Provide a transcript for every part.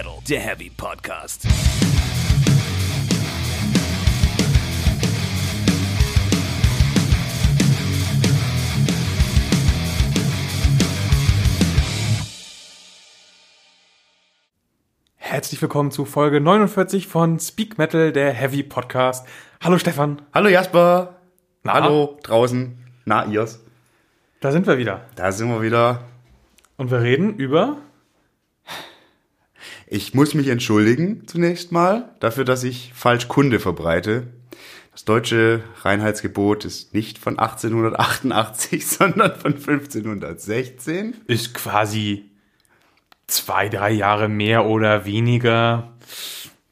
Metal, der Heavy Podcast. Herzlich willkommen zu Folge 49 von Speak Metal, der Heavy Podcast. Hallo Stefan. Hallo Jasper. Na? Hallo draußen. Na, ihr's. Da sind wir wieder. Da sind wir wieder. Und wir reden über. Ich muss mich entschuldigen zunächst mal dafür, dass ich falsch Kunde verbreite. Das deutsche Reinheitsgebot ist nicht von 1888, sondern von 1516. Ist quasi zwei, drei Jahre mehr oder weniger.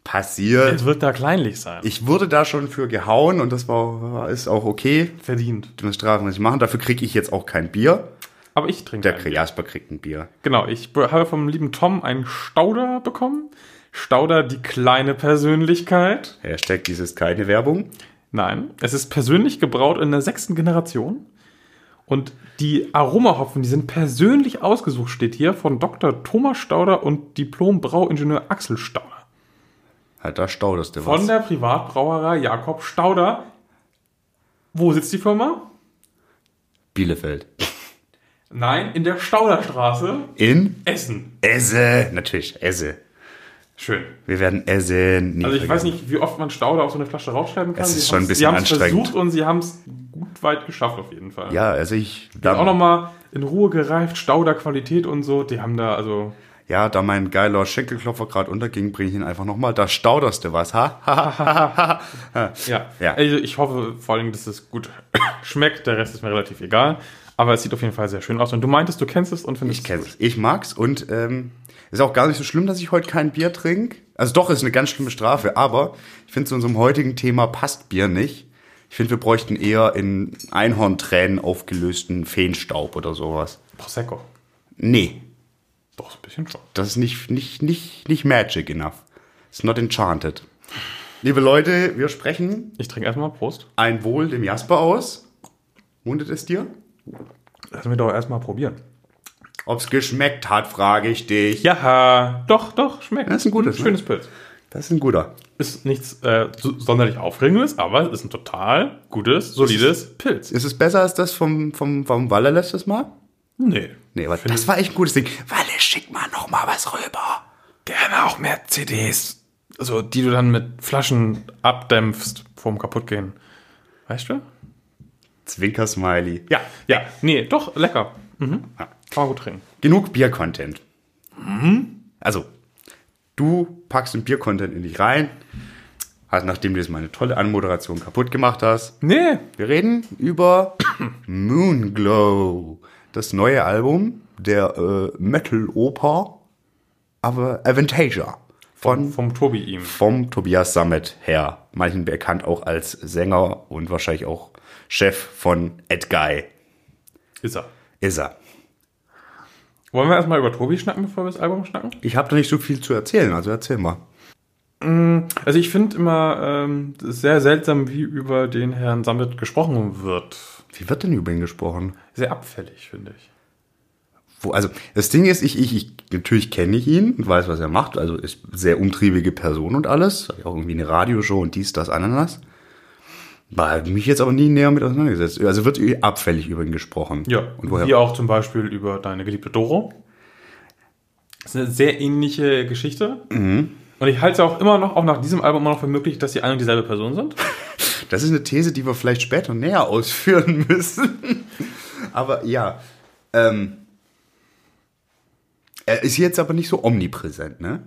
Passiert. Es wird da kleinlich sein. Ich wurde da schon für gehauen und das war, ist auch okay. Verdient. Die Strafen muss ich machen. Dafür kriege ich jetzt auch kein Bier. Aber ich trinke. Der. Jasper kriegt ein Bier. Genau, ich be- habe vom lieben Tom einen Stauder bekommen. Stauder, die kleine Persönlichkeit. Hashtag dies ist keine Werbung. Nein, es ist persönlich gebraut in der sechsten Generation. Und die Aromahopfen, die sind persönlich ausgesucht, steht hier, von Dr. Thomas Stauder und Diplom-Brauingenieur Axel Stauder. Halt, da stauderst du Von was. der Privatbrauerei Jakob Stauder. Wo sitzt die Firma? Bielefeld. Nein, in der Stauderstraße, In Essen. Esse. Natürlich, Esse. Schön. Wir werden essen. Also ich weiß vergessen. nicht, wie oft man Stauder auf so eine Flasche rausschreiben kann. Es ist Sie schon ein bisschen Sie haben es anstrengend. versucht und sie haben es gut weit geschafft auf jeden Fall. Ja, also ich. Da, auch nochmal in Ruhe gereift, Stauder Qualität und so. Die haben da also ja, da mein geiler Schenkelklopfer gerade unterging, bringe ich ihn einfach nochmal. Da stauderst du was, ha? ha, ha, ha, ha. Ja, Ja. Also ich hoffe vor allem, dass es gut schmeckt. Der Rest ist mir relativ egal. Aber es sieht auf jeden Fall sehr schön aus. Und du meintest, du kennst es und findest Ich kenn's. Ich mag's und ähm, ist auch gar nicht so schlimm, dass ich heute kein Bier trinke. Also doch, ist eine ganz schlimme Strafe, aber ich finde zu unserem heutigen Thema passt Bier nicht. Ich finde, wir bräuchten eher in Einhorntränen aufgelösten Feenstaub oder sowas. Prosecco. Nee, Doch, ein bisschen schon. das ist nicht, nicht, nicht, nicht magic enough. It's not enchanted. Liebe Leute, wir sprechen Ich trinke erstmal Prost. ein Wohl dem Jasper aus. Mundet es dir? Lass mich doch erstmal probieren. Ob's geschmeckt hat, frage ich dich. Ja, doch, doch, schmeckt. Das ist ein gutes, ne? Schönes Pilz. Das ist ein guter. Ist nichts äh, so- sonderlich Aufregendes, aber es ist ein total gutes, solides Pilz. Ist es besser als das vom, vom, vom Walle letztes Mal? Nee. Nee, aber das war echt ein gutes Ding. Walle, schick mal noch mal was rüber. Gerne auch mehr CDs. Also, die du dann mit Flaschen abdämpfst vorm Kaputtgehen. Weißt du? Zwinker-Smiley. Ja, Ja, nee, doch, lecker. Mhm. Ja. Kann man gut trinken. genug Bier-Content. Also, du packst den Bier-Content in dich rein. Halt, nachdem du jetzt meine tolle Anmoderation kaputt gemacht hast. Nee, Wir reden über Moonglow. Das neue Album der äh, Metal-Oper, aber Avantasia. Von, vom Tobi ihm. vom Tobias Sammet her. Manchen bekannt auch als Sänger und wahrscheinlich auch Chef von Ed Guy. Ist er. Ist er. Wollen wir erstmal über Tobi schnacken, bevor wir das Album schnacken? Ich habe da nicht so viel zu erzählen, also erzähl mal. Also ich finde immer ähm, sehr seltsam, wie über den Herrn Sammet gesprochen wird. Wie wird denn über ihn gesprochen? Sehr abfällig, finde ich. Wo, also das Ding ist, ich, ich, ich natürlich kenne ich ihn und weiß, was er macht. Also ist sehr umtriebige Person und alles. Auch irgendwie eine Radioshow und dies, das, Ananas. War mich jetzt aber nie näher mit auseinandergesetzt. Also wird abfällig über ihn gesprochen. Ja, Und woher? wie auch zum Beispiel über deine geliebte Doro. Das ist eine sehr ähnliche Geschichte. Mhm. Und ich halte es auch immer noch, auch nach diesem Album immer noch für möglich, dass sie eine und dieselbe Person sind. Das ist eine These, die wir vielleicht später näher ausführen müssen. aber ja. Ähm, er ist jetzt aber nicht so omnipräsent, ne?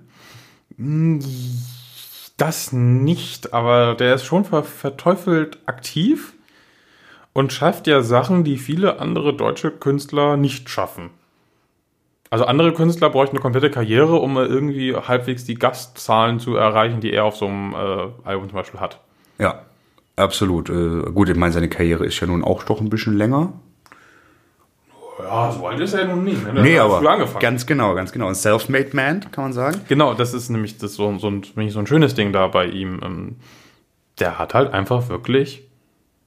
Das nicht, aber der ist schon ver verteufelt aktiv und schafft ja Sachen, die viele andere deutsche Künstler nicht schaffen. Also andere Künstler bräuchten eine komplette Karriere, um irgendwie halbwegs die Gastzahlen zu erreichen, die er auf so einem äh, Album zum Beispiel hat. Ja, absolut. Äh, gut, ich meine, seine Karriere ist ja nun auch doch ein bisschen länger. Ja, so alt ist er nun nicht. Ne? Nee, Der aber ganz genau, ganz genau. Ein Self-made Man, kann man sagen. Genau, das ist nämlich das so, so, ein, so ein schönes Ding da bei ihm. Ähm, Der hat halt einfach wirklich,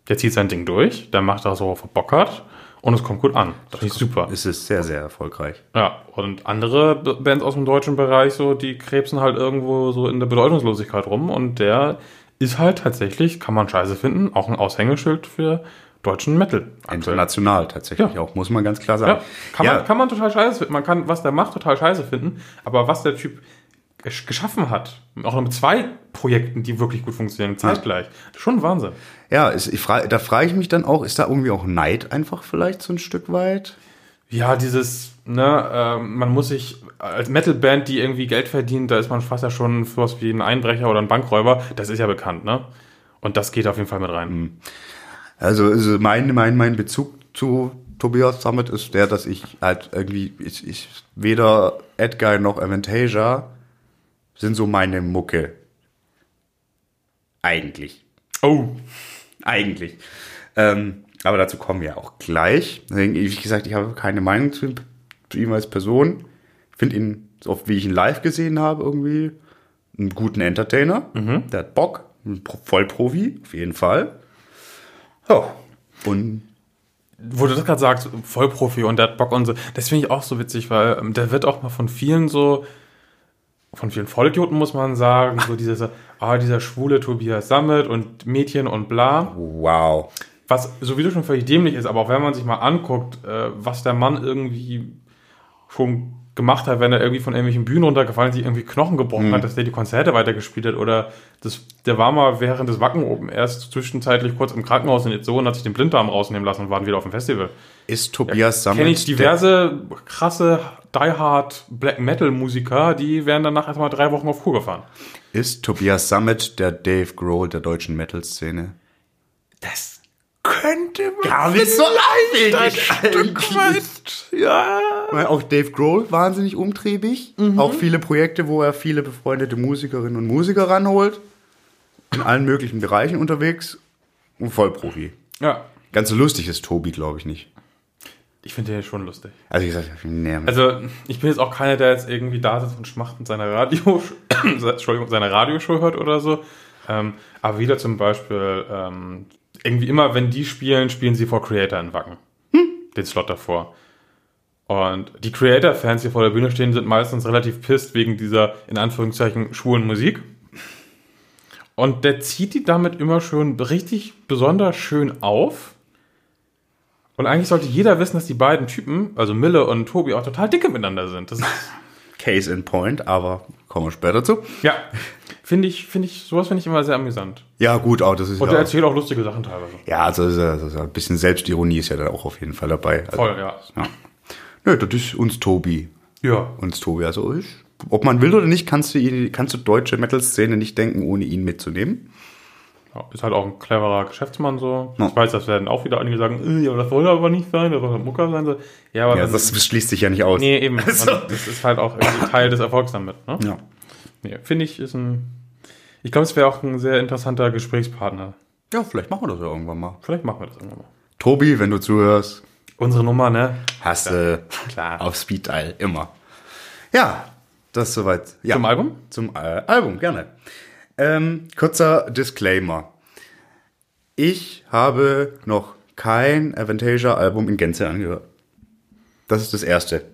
der zieht sein Ding durch, der macht das, worauf er Bock hat Und es kommt gut an. Das finde ich super. Es ist sehr, sehr erfolgreich. Ja, und andere Bands aus dem deutschen Bereich, so, die krebsen halt irgendwo so in der Bedeutungslosigkeit rum. Und der ist halt tatsächlich, kann man scheiße finden, auch ein Aushängeschild für deutschen Metal. aktuell. International tatsächlich Ja. auch, muss man ganz klar sagen. Ja, kann, Man, kann man total scheiße finden. Man kann, was der macht, total scheiße finden. Aber was der Typ gesch- geschaffen hat, auch noch mit zwei Projekten, die wirklich gut funktionieren, zeitgleich, schon Wahnsinn. Ja, ist, ich frage, da frage ich mich dann auch, ist da irgendwie auch Neid einfach vielleicht so ein Stück weit? Ja, dieses, ne, ähm, man muss sich als Metalband, die irgendwie Geld verdient, da ist man fast ja schon sowas wie ein Einbrecher oder ein Bankräuber. Das ist ja bekannt, ne? Und das geht auf jeden Fall mit rein. Also, also mein, mein, mein Bezug zu Tobias Summit ist der, dass ich halt irgendwie, ich, ich weder Edguy noch Avantasia sind so meine Mucke. Eigentlich. Oh. Eigentlich. Ähm, aber dazu kommen wir auch gleich. Deswegen, Wie gesagt, ich habe keine Meinung zu ihm, zu ihm als Person. Ich finde ihn, so oft wie ich ihn live gesehen habe, irgendwie einen guten Entertainer. Der hat Bock. Ein Pro- Vollprofi, auf jeden Fall. Ja. Und Wo du das gerade sagst, Vollprofi und der hat Bock und so, das finde ich auch so witzig, weil ähm, der wird auch mal von vielen so, von vielen Vollidioten muss man sagen, so dieses, ah, dieser schwule Tobias Sammet und Mädchen und bla. wow. was sowieso schon völlig dämlich ist, aber auch wenn man sich mal anguckt, äh, was der Mann irgendwie schon gemacht hat, wenn er irgendwie von irgendwelchen Bühnen runtergefallen ist, sich irgendwie Knochen gebrochen hat, dass der die Konzerte weitergespielt hat oder das, der war mal während des Wacken oben erst zwischenzeitlich kurz im Krankenhaus in Itzehoe und hat sich den Blinddarm rausnehmen lassen und waren wieder auf dem Festival. Ist Tobias Summit Kenne ich diverse krasse Die Hard Black Metal Musiker, die wären danach erstmal drei Wochen auf Kur gefahren. der, ist Tobias Summit der Dave Grohl der deutschen Metal-Szene? Das könnte man Gar nicht so abwegig weit, ja. Weil Auch Dave Grohl wahnsinnig umtriebig. Auch viele Projekte, wo er viele befreundete Musikerinnen und Musiker ranholt. In allen möglichen Bereichen unterwegs. Und Vollprofi. Ja, Ganz so lustig ist Tobi, glaube ich, nicht. ich finde den schon lustig. Also, wie gesagt, nee, Also, ich bin jetzt auch keiner, der jetzt irgendwie da sitzt und schmachtend seine Radio, Entschuldigung, seine Radioshow hört oder so. Ähm, aber wieder zum Beispiel, ähm, irgendwie immer, wenn die spielen, spielen sie vor Creator in Wacken. Den Slot davor. Und die Creator-Fans, die vor der Bühne stehen, sind meistens relativ pisst wegen dieser, in Anführungszeichen, schwulen Musik. Und der zieht die damit immer schon richtig besonders schön auf. Und eigentlich sollte jeder wissen, dass die beiden Typen, also Mille und Tobi, auch total dicke miteinander sind. Das ist, Case in point, aber kommen wir später zu. ja, finde ich, finde ich, sowas finde ich immer sehr amüsant. Ja, gut, auch das ist Und ja. erzählt auch lustige Sachen teilweise. Ja, also, das das ja ein bisschen Selbstironie ist ja da auch auf jeden Fall dabei. Also, Voll, ja. Ja. Nö, das ist uns Tobi. Ja. Uns Tobi. Also, ich, ob man will oder nicht, kannst du, ihn, kannst du deutsche Metal-Szene nicht denken, ohne ihn mitzunehmen. ja. Ist halt auch ein cleverer Geschäftsmann so. Ja. Ich weiß, das werden auch wieder einige sagen, äh, ja, aber das soll aber nicht sein, das soll ein Mucker sein. So. Ja, aber Ja, dann, das schließt sich ja nicht aus. nee, eben. Also. Das ist halt auch irgendwie Teil des Erfolgs damit. Ne? Ja. Nee, finde ich, ist ein. Ich glaube, es wäre auch ein sehr interessanter Gesprächspartner. ja, vielleicht machen wir das ja irgendwann mal. Vielleicht machen wir das irgendwann mal. Tobi, wenn du zuhörst, Unsere Nummer, ne? hast du Klar. auf Speed Dial immer. Ja, das ist soweit. Ja. Zum Album? Zum äh, Album, gerne. Ähm, kurzer Disclaimer. Ich habe noch kein Avantasia-Album in Gänze angehört. Das ist das erste.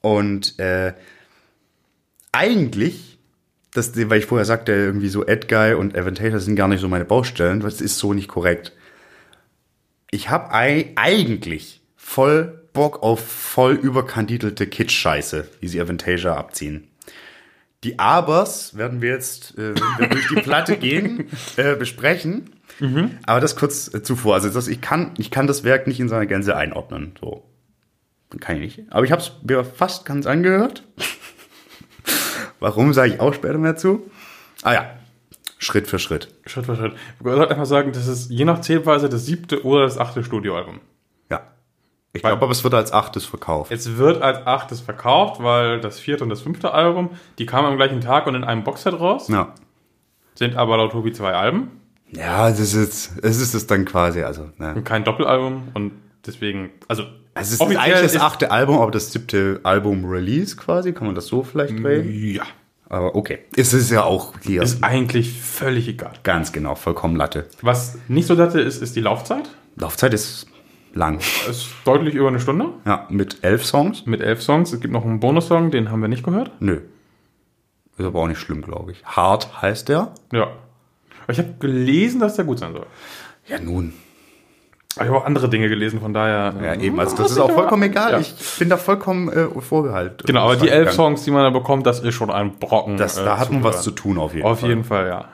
Und äh, eigentlich, das, weil ich vorher sagte, irgendwie so Edguy und Avantasia sind gar nicht so meine Baustellen, das ist so nicht korrekt. Ich habe eigentlich voll Bock auf voll überkandidelte Kitsch-Scheiße, wie sie Avantasia abziehen. Die Abers werden wir jetzt, äh, wenn wir durch die Platte gehen, äh, besprechen. Aber das kurz äh, zuvor. Also das, ich, kann, ich kann das Werk nicht in seiner Gänze einordnen. So. Kann ich nicht. Aber ich habe es mir fast ganz angehört. Warum, sage ich auch später mehr zu. Ah ja, Schritt für Schritt. Schritt für Schritt. Ich sollte einfach sagen, das ist je nach Zählweise das siebte oder das achte Studioalbum. Ja. Ich glaube aber, es wird als achtes verkauft. Es wird als achtes verkauft, weil das vierte und das fünfte Album, die kamen am gleichen Tag und in einem Boxset raus, Ja. sind aber laut Tobi zwei Alben Ja, das ist es ist es dann quasi, also, ne. und kein Doppelalbum und deswegen, also Es ist eigentlich das achte Album, aber das siebte Album-Release quasi, kann man das so vielleicht drehen? Ja. Aber okay. Es ist ja auch hier Ist eigentlich völlig egal. ganz genau, vollkommen Latte. Was nicht so Latte ist, ist die Laufzeit. Laufzeit ist lang. Ist deutlich über eine Stunde Ja, mit elf Songs? mit elf Songs. Es gibt noch einen Bonussong, den haben wir nicht gehört. Nö. Ist aber auch nicht schlimm, glaube ich. Hard heißt der. Ja. Ich habe gelesen, dass der gut sein soll. Ja, nun. Aber ich habe auch andere Dinge gelesen, von daher. Ja, äh, eben. Also das muss ist auch vollkommen egal. Ja. Ich bin da vollkommen äh, vorbehalten. Genau, aber die elf Songs, die man da bekommt, das ist schon ein Brocken. Das, äh, da hat man was zu tun auf jeden Auf Fall. jeden Fall, ja.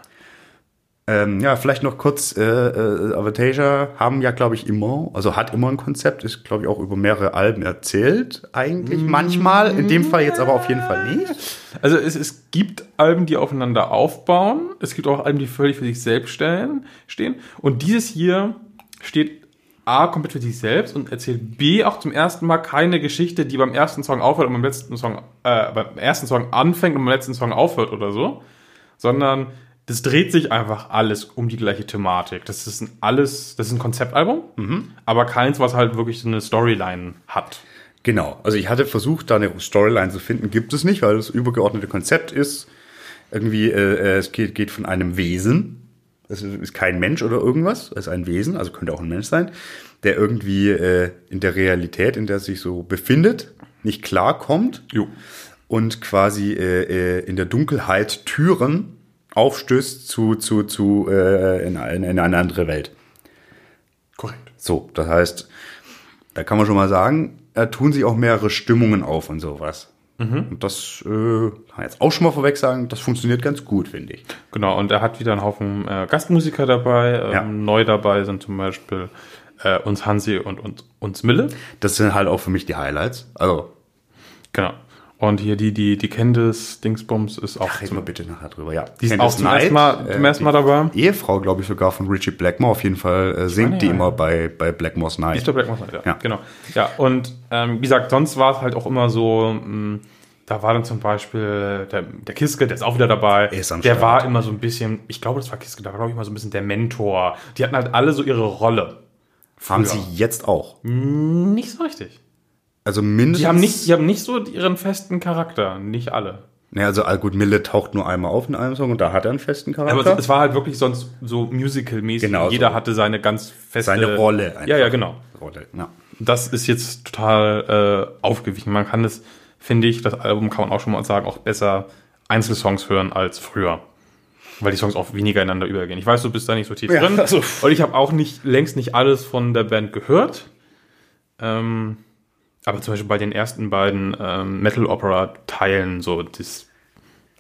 Ähm, ja, vielleicht noch kurz, äh, äh, Avatasia haben ja, glaube ich, immer, also hat immer ein Konzept, ist, glaube ich, auch über mehrere Alben erzählt, eigentlich manchmal, in dem Fall jetzt aber auf jeden Fall nicht. Also es, es gibt Alben, die aufeinander aufbauen. Es gibt auch Alben, die völlig für sich selbst stellen, stehen. Und dieses hier steht A, komplett für sich selbst und erzählt B auch zum ersten Mal keine Geschichte, die beim ersten Song aufhört und beim letzten Song, äh, beim ersten Song anfängt und beim letzten Song aufhört oder so. Sondern das dreht sich einfach alles um die gleiche Thematik. Das ist ein alles, das ist ein Konzeptalbum, aber keins, was halt wirklich so eine Storyline hat. Genau, also ich hatte versucht, da eine Storyline zu finden, gibt es nicht, weil das übergeordnete Konzept ist, irgendwie, äh, äh, es geht, geht von einem Wesen, es ist kein Mensch oder irgendwas, es ist ein Wesen, also könnte auch ein Mensch sein, der irgendwie äh, in der Realität, in der er sich so befindet, nicht klarkommt Jo. und quasi äh, äh, in der Dunkelheit Türen aufstößt zu, zu, zu äh, in, in, in eine andere Welt. Korrekt. So, das heißt, da kann man schon mal sagen, da tun sich auch mehrere Stimmungen auf und sowas. Und das äh, kann ich jetzt auch schon mal vorweg sagen, das funktioniert ganz gut, finde ich. Genau, und er hat wieder einen Haufen äh, Gastmusiker dabei. Ähm, Ja. Neu dabei sind zum Beispiel äh, uns Hansi und uns, uns Mille. Das sind halt auch für mich die Highlights. Also, Genau. Und hier die, die, die Candice Dingsbums ist auch reden zum, wir bitte nachher drüber. Ja, die ist Candice auch zum Knight, ersten Mal, äh, zum ersten Mal die dabei. Ehefrau, glaube ich, sogar von Richie Blackmore. Auf jeden Fall äh, singt meine, die ja, immer bei, bei Blackmore's Night. Ist der Black Mamba, ja. Ja. Genau. Ja, und ähm, wie gesagt, sonst war es halt auch immer so, mh, da war dann zum Beispiel der, der Kiske, der ist auch wieder dabei. Er ist am der Start. war immer so ein bisschen, ich glaube, das war Kiske, der war, glaube ich, immer so ein bisschen der Mentor. Die hatten halt alle so ihre Rolle. Haben sie jetzt auch. Nicht so richtig. Also mindestens. Die haben nicht, die haben nicht so ihren festen Charakter, nicht alle. Ja, also gut, Mille taucht nur einmal auf in einem Song und da hat er einen festen Charakter. Aber es, es war halt wirklich sonst so musical-mäßig. Genau Jeder so. hatte seine ganz feste Seine Rolle einfach. Ja, ja, genau. Rolle, ja. Das ist jetzt total äh, aufgewichen. Man kann es, finde ich, das Album kann man auch schon mal sagen, auch besser Einzelsongs hören als früher. Weil die Songs auch weniger ineinander übergehen. Ich weiß, du bist da nicht so tief Ja, drin. also- Und ich habe auch nicht längst nicht alles von der Band gehört. Ähm, aber zum Beispiel bei den ersten beiden ähm, Metal Opera Teilen, so das,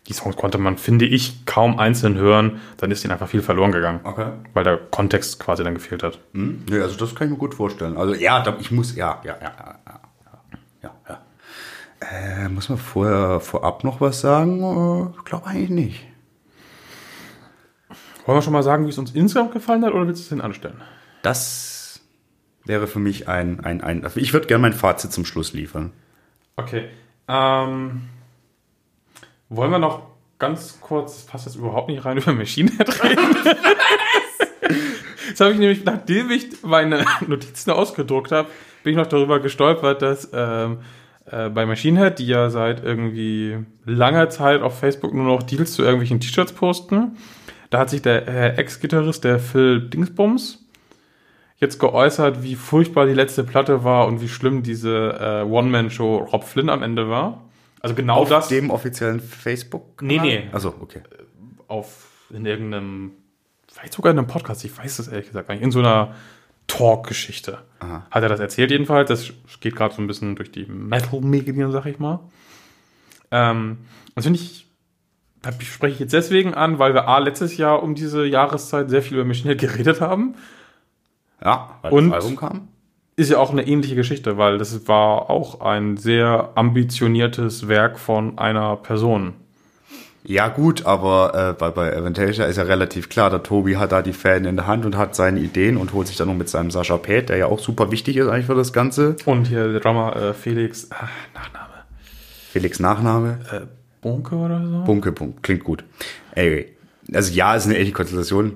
die Songs konnte man, finde ich, kaum einzeln hören. Dann ist ihnen einfach viel verloren gegangen. Okay. Weil der Kontext quasi dann gefehlt hat. Hm? Nee, also das kann ich mir gut vorstellen. Also ja, ich muss, ja, ja, ja, ja, ja, ja. Äh, muss man vorher vorab noch was sagen? Äh, Ich glaube eigentlich nicht. Wollen wir schon mal sagen, wie es uns insgesamt gefallen hat oder willst du es denn anstellen? Das wäre für mich ein, ein, ein ich würde gerne mein Fazit zum Schluss liefern. Okay. Ähm, wollen wir noch ganz kurz, das passt jetzt überhaupt nicht rein, über Machine Head reden? das habe ich nämlich, nachdem ich meine Notizen ausgedruckt habe, bin ich noch darüber gestolpert, dass ähm, äh, bei Machine Head, die ja seit irgendwie langer Zeit auf Facebook nur noch Deals zu irgendwelchen T-Shirts posten, da hat sich der äh, Ex-Gitarrist, der Phil Dingsbums, jetzt geäußert, wie furchtbar die letzte Platte war und wie schlimm diese äh, One-Man-Show Rob Flynn am Ende war. Also genau Auf das dem offiziellen Facebook? Nee, nee. Also okay. auf in irgendeinem, vielleicht sogar in einem Podcast, ich weiß das ehrlich gesagt gar nicht, in so einer Talk-Geschichte. Hat er das erzählt jedenfalls. Das geht gerade so ein bisschen durch die Metal-Medien, sag ich mal. Ähm, das finde ich, das spreche ich jetzt deswegen an, weil wir A, letztes Jahr um diese Jahreszeit sehr viel über Head geredet haben. Ja, weil Und- das Album kam. Ist ja auch eine ähnliche Geschichte, weil das war auch ein sehr ambitioniertes Werk von einer Person. Ja gut, aber äh, bei, bei Avantasia ist ja relativ klar, der Tobi hat da die Fäden in der Hand und hat seine Ideen und holt sich dann noch mit seinem Sascha Pät, der ja auch super wichtig ist eigentlich für das Ganze. Und hier der Drummer äh, Felix, ah, Nachname, Felix Nachname. äh, Bunke oder so? Bunke, Punkt. Klingt gut. Ey, also ja, ist eine echte Konstellation.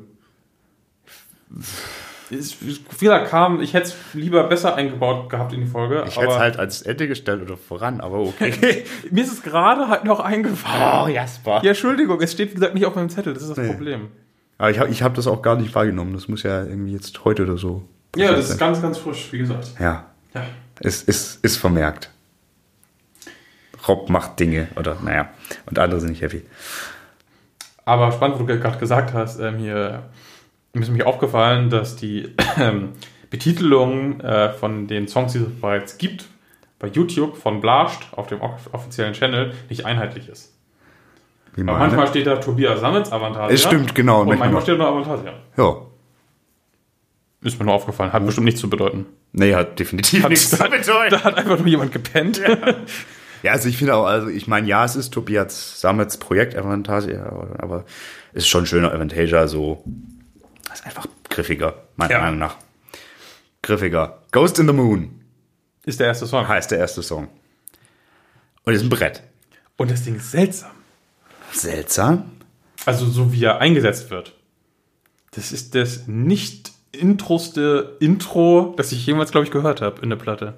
Es- Fehler kam, ich hätte es lieber besser eingebaut gehabt in die Folge. Ich hätte es halt als Ende gestellt oder voran, aber okay. mir ist es gerade halt noch eingefallen. Oh, Jasper. Ja, Entschuldigung, es steht wie gesagt nicht auf meinem Zettel, das ist das Nee. Problem. Aber ich habe ich hab das auch gar nicht wahrgenommen. Das muss ja irgendwie jetzt heute oder so. Ja, das ist sein. ganz, ganz frisch, wie gesagt. Ja, Ja. es ist, ist vermerkt. Rob macht Dinge oder naja, und andere sind nicht happy. Aber spannend, wo du gerade gesagt hast, ähm, hier mir ist mich aufgefallen, dass die Betitelung äh, von den Songs, die es bereits gibt, bei YouTube von Blascht auf dem off- offiziellen Channel nicht einheitlich ist. Manchmal steht da Tobias Sammels Avantasia. Es stimmt, genau. Und Manchmal steht da nur Avantasia. Ja. Ist mir nur aufgefallen. Hat bestimmt nichts zu bedeuten. Nee, hat definitiv Hat, nichts zu bedeuten. da hat einfach nur jemand gepennt. Ja, also ich finde auch, also ich meine, ja, es ist Tobias Samets Projekt Avantasia, aber, es ist schon schöner Avantasia, so, ist einfach griffiger, meiner Ja. Meinung nach. Griffiger. Ghost in the Moon Ist der erste Song. heißt der erste Song. Und ist ein Brett. Und das Ding ist seltsam. Seltsam. Also so wie er eingesetzt wird. Das ist das nicht introste Intro, das ich jemals, glaube ich, gehört habe in der Platte.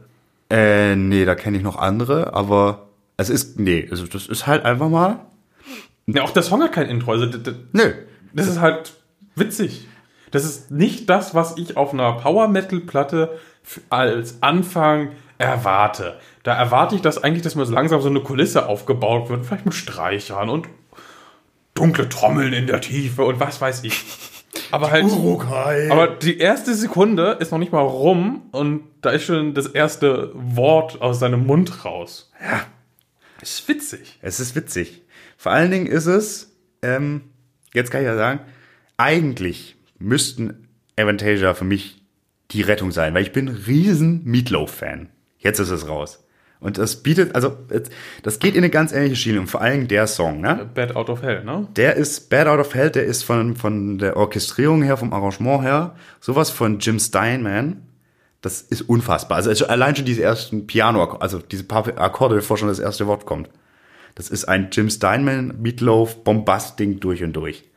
Äh, nee, da kenne ich noch andere, aber es ist, nee, also das ist halt einfach mal, Ja, auch der Song hat kein Intro. Also d- d- nö. das ist halt witzig. Das ist nicht das, was ich auf einer Power-Metal-Platte f- als Anfang erwarte. Da erwarte ich, dass eigentlich, dass mir so langsam so eine Kulisse aufgebaut wird, vielleicht mit Streichern und dunkle Trommeln in der Tiefe und was weiß ich. Aber halt. Urukai. Aber die erste Sekunde ist noch nicht mal rum und da ist schon das erste Wort aus seinem Mund raus. Ja. Ist witzig. Es ist witzig. Vor allen Dingen ist es, ähm, jetzt kann ich ja sagen, eigentlich müssten Avantasia für mich die Rettung sein, weil ich bin ein riesen Meatloaf-Fan. Jetzt ist es raus. Und das bietet, also, das geht in eine ganz ähnliche Schiene und vor allem der Song, ne? Bad Out of Hell, ne? Der ist Bad Out of Hell, der ist von, von der Orchestrierung her, vom Arrangement her, sowas von Jim Steinman. Das ist unfassbar. Also also allein schon diese ersten Piano, also diese paar Akkorde, bevor schon das erste Wort kommt. Das ist ein Jim Steinman, Meatloaf, Bombast-Ding durch und durch.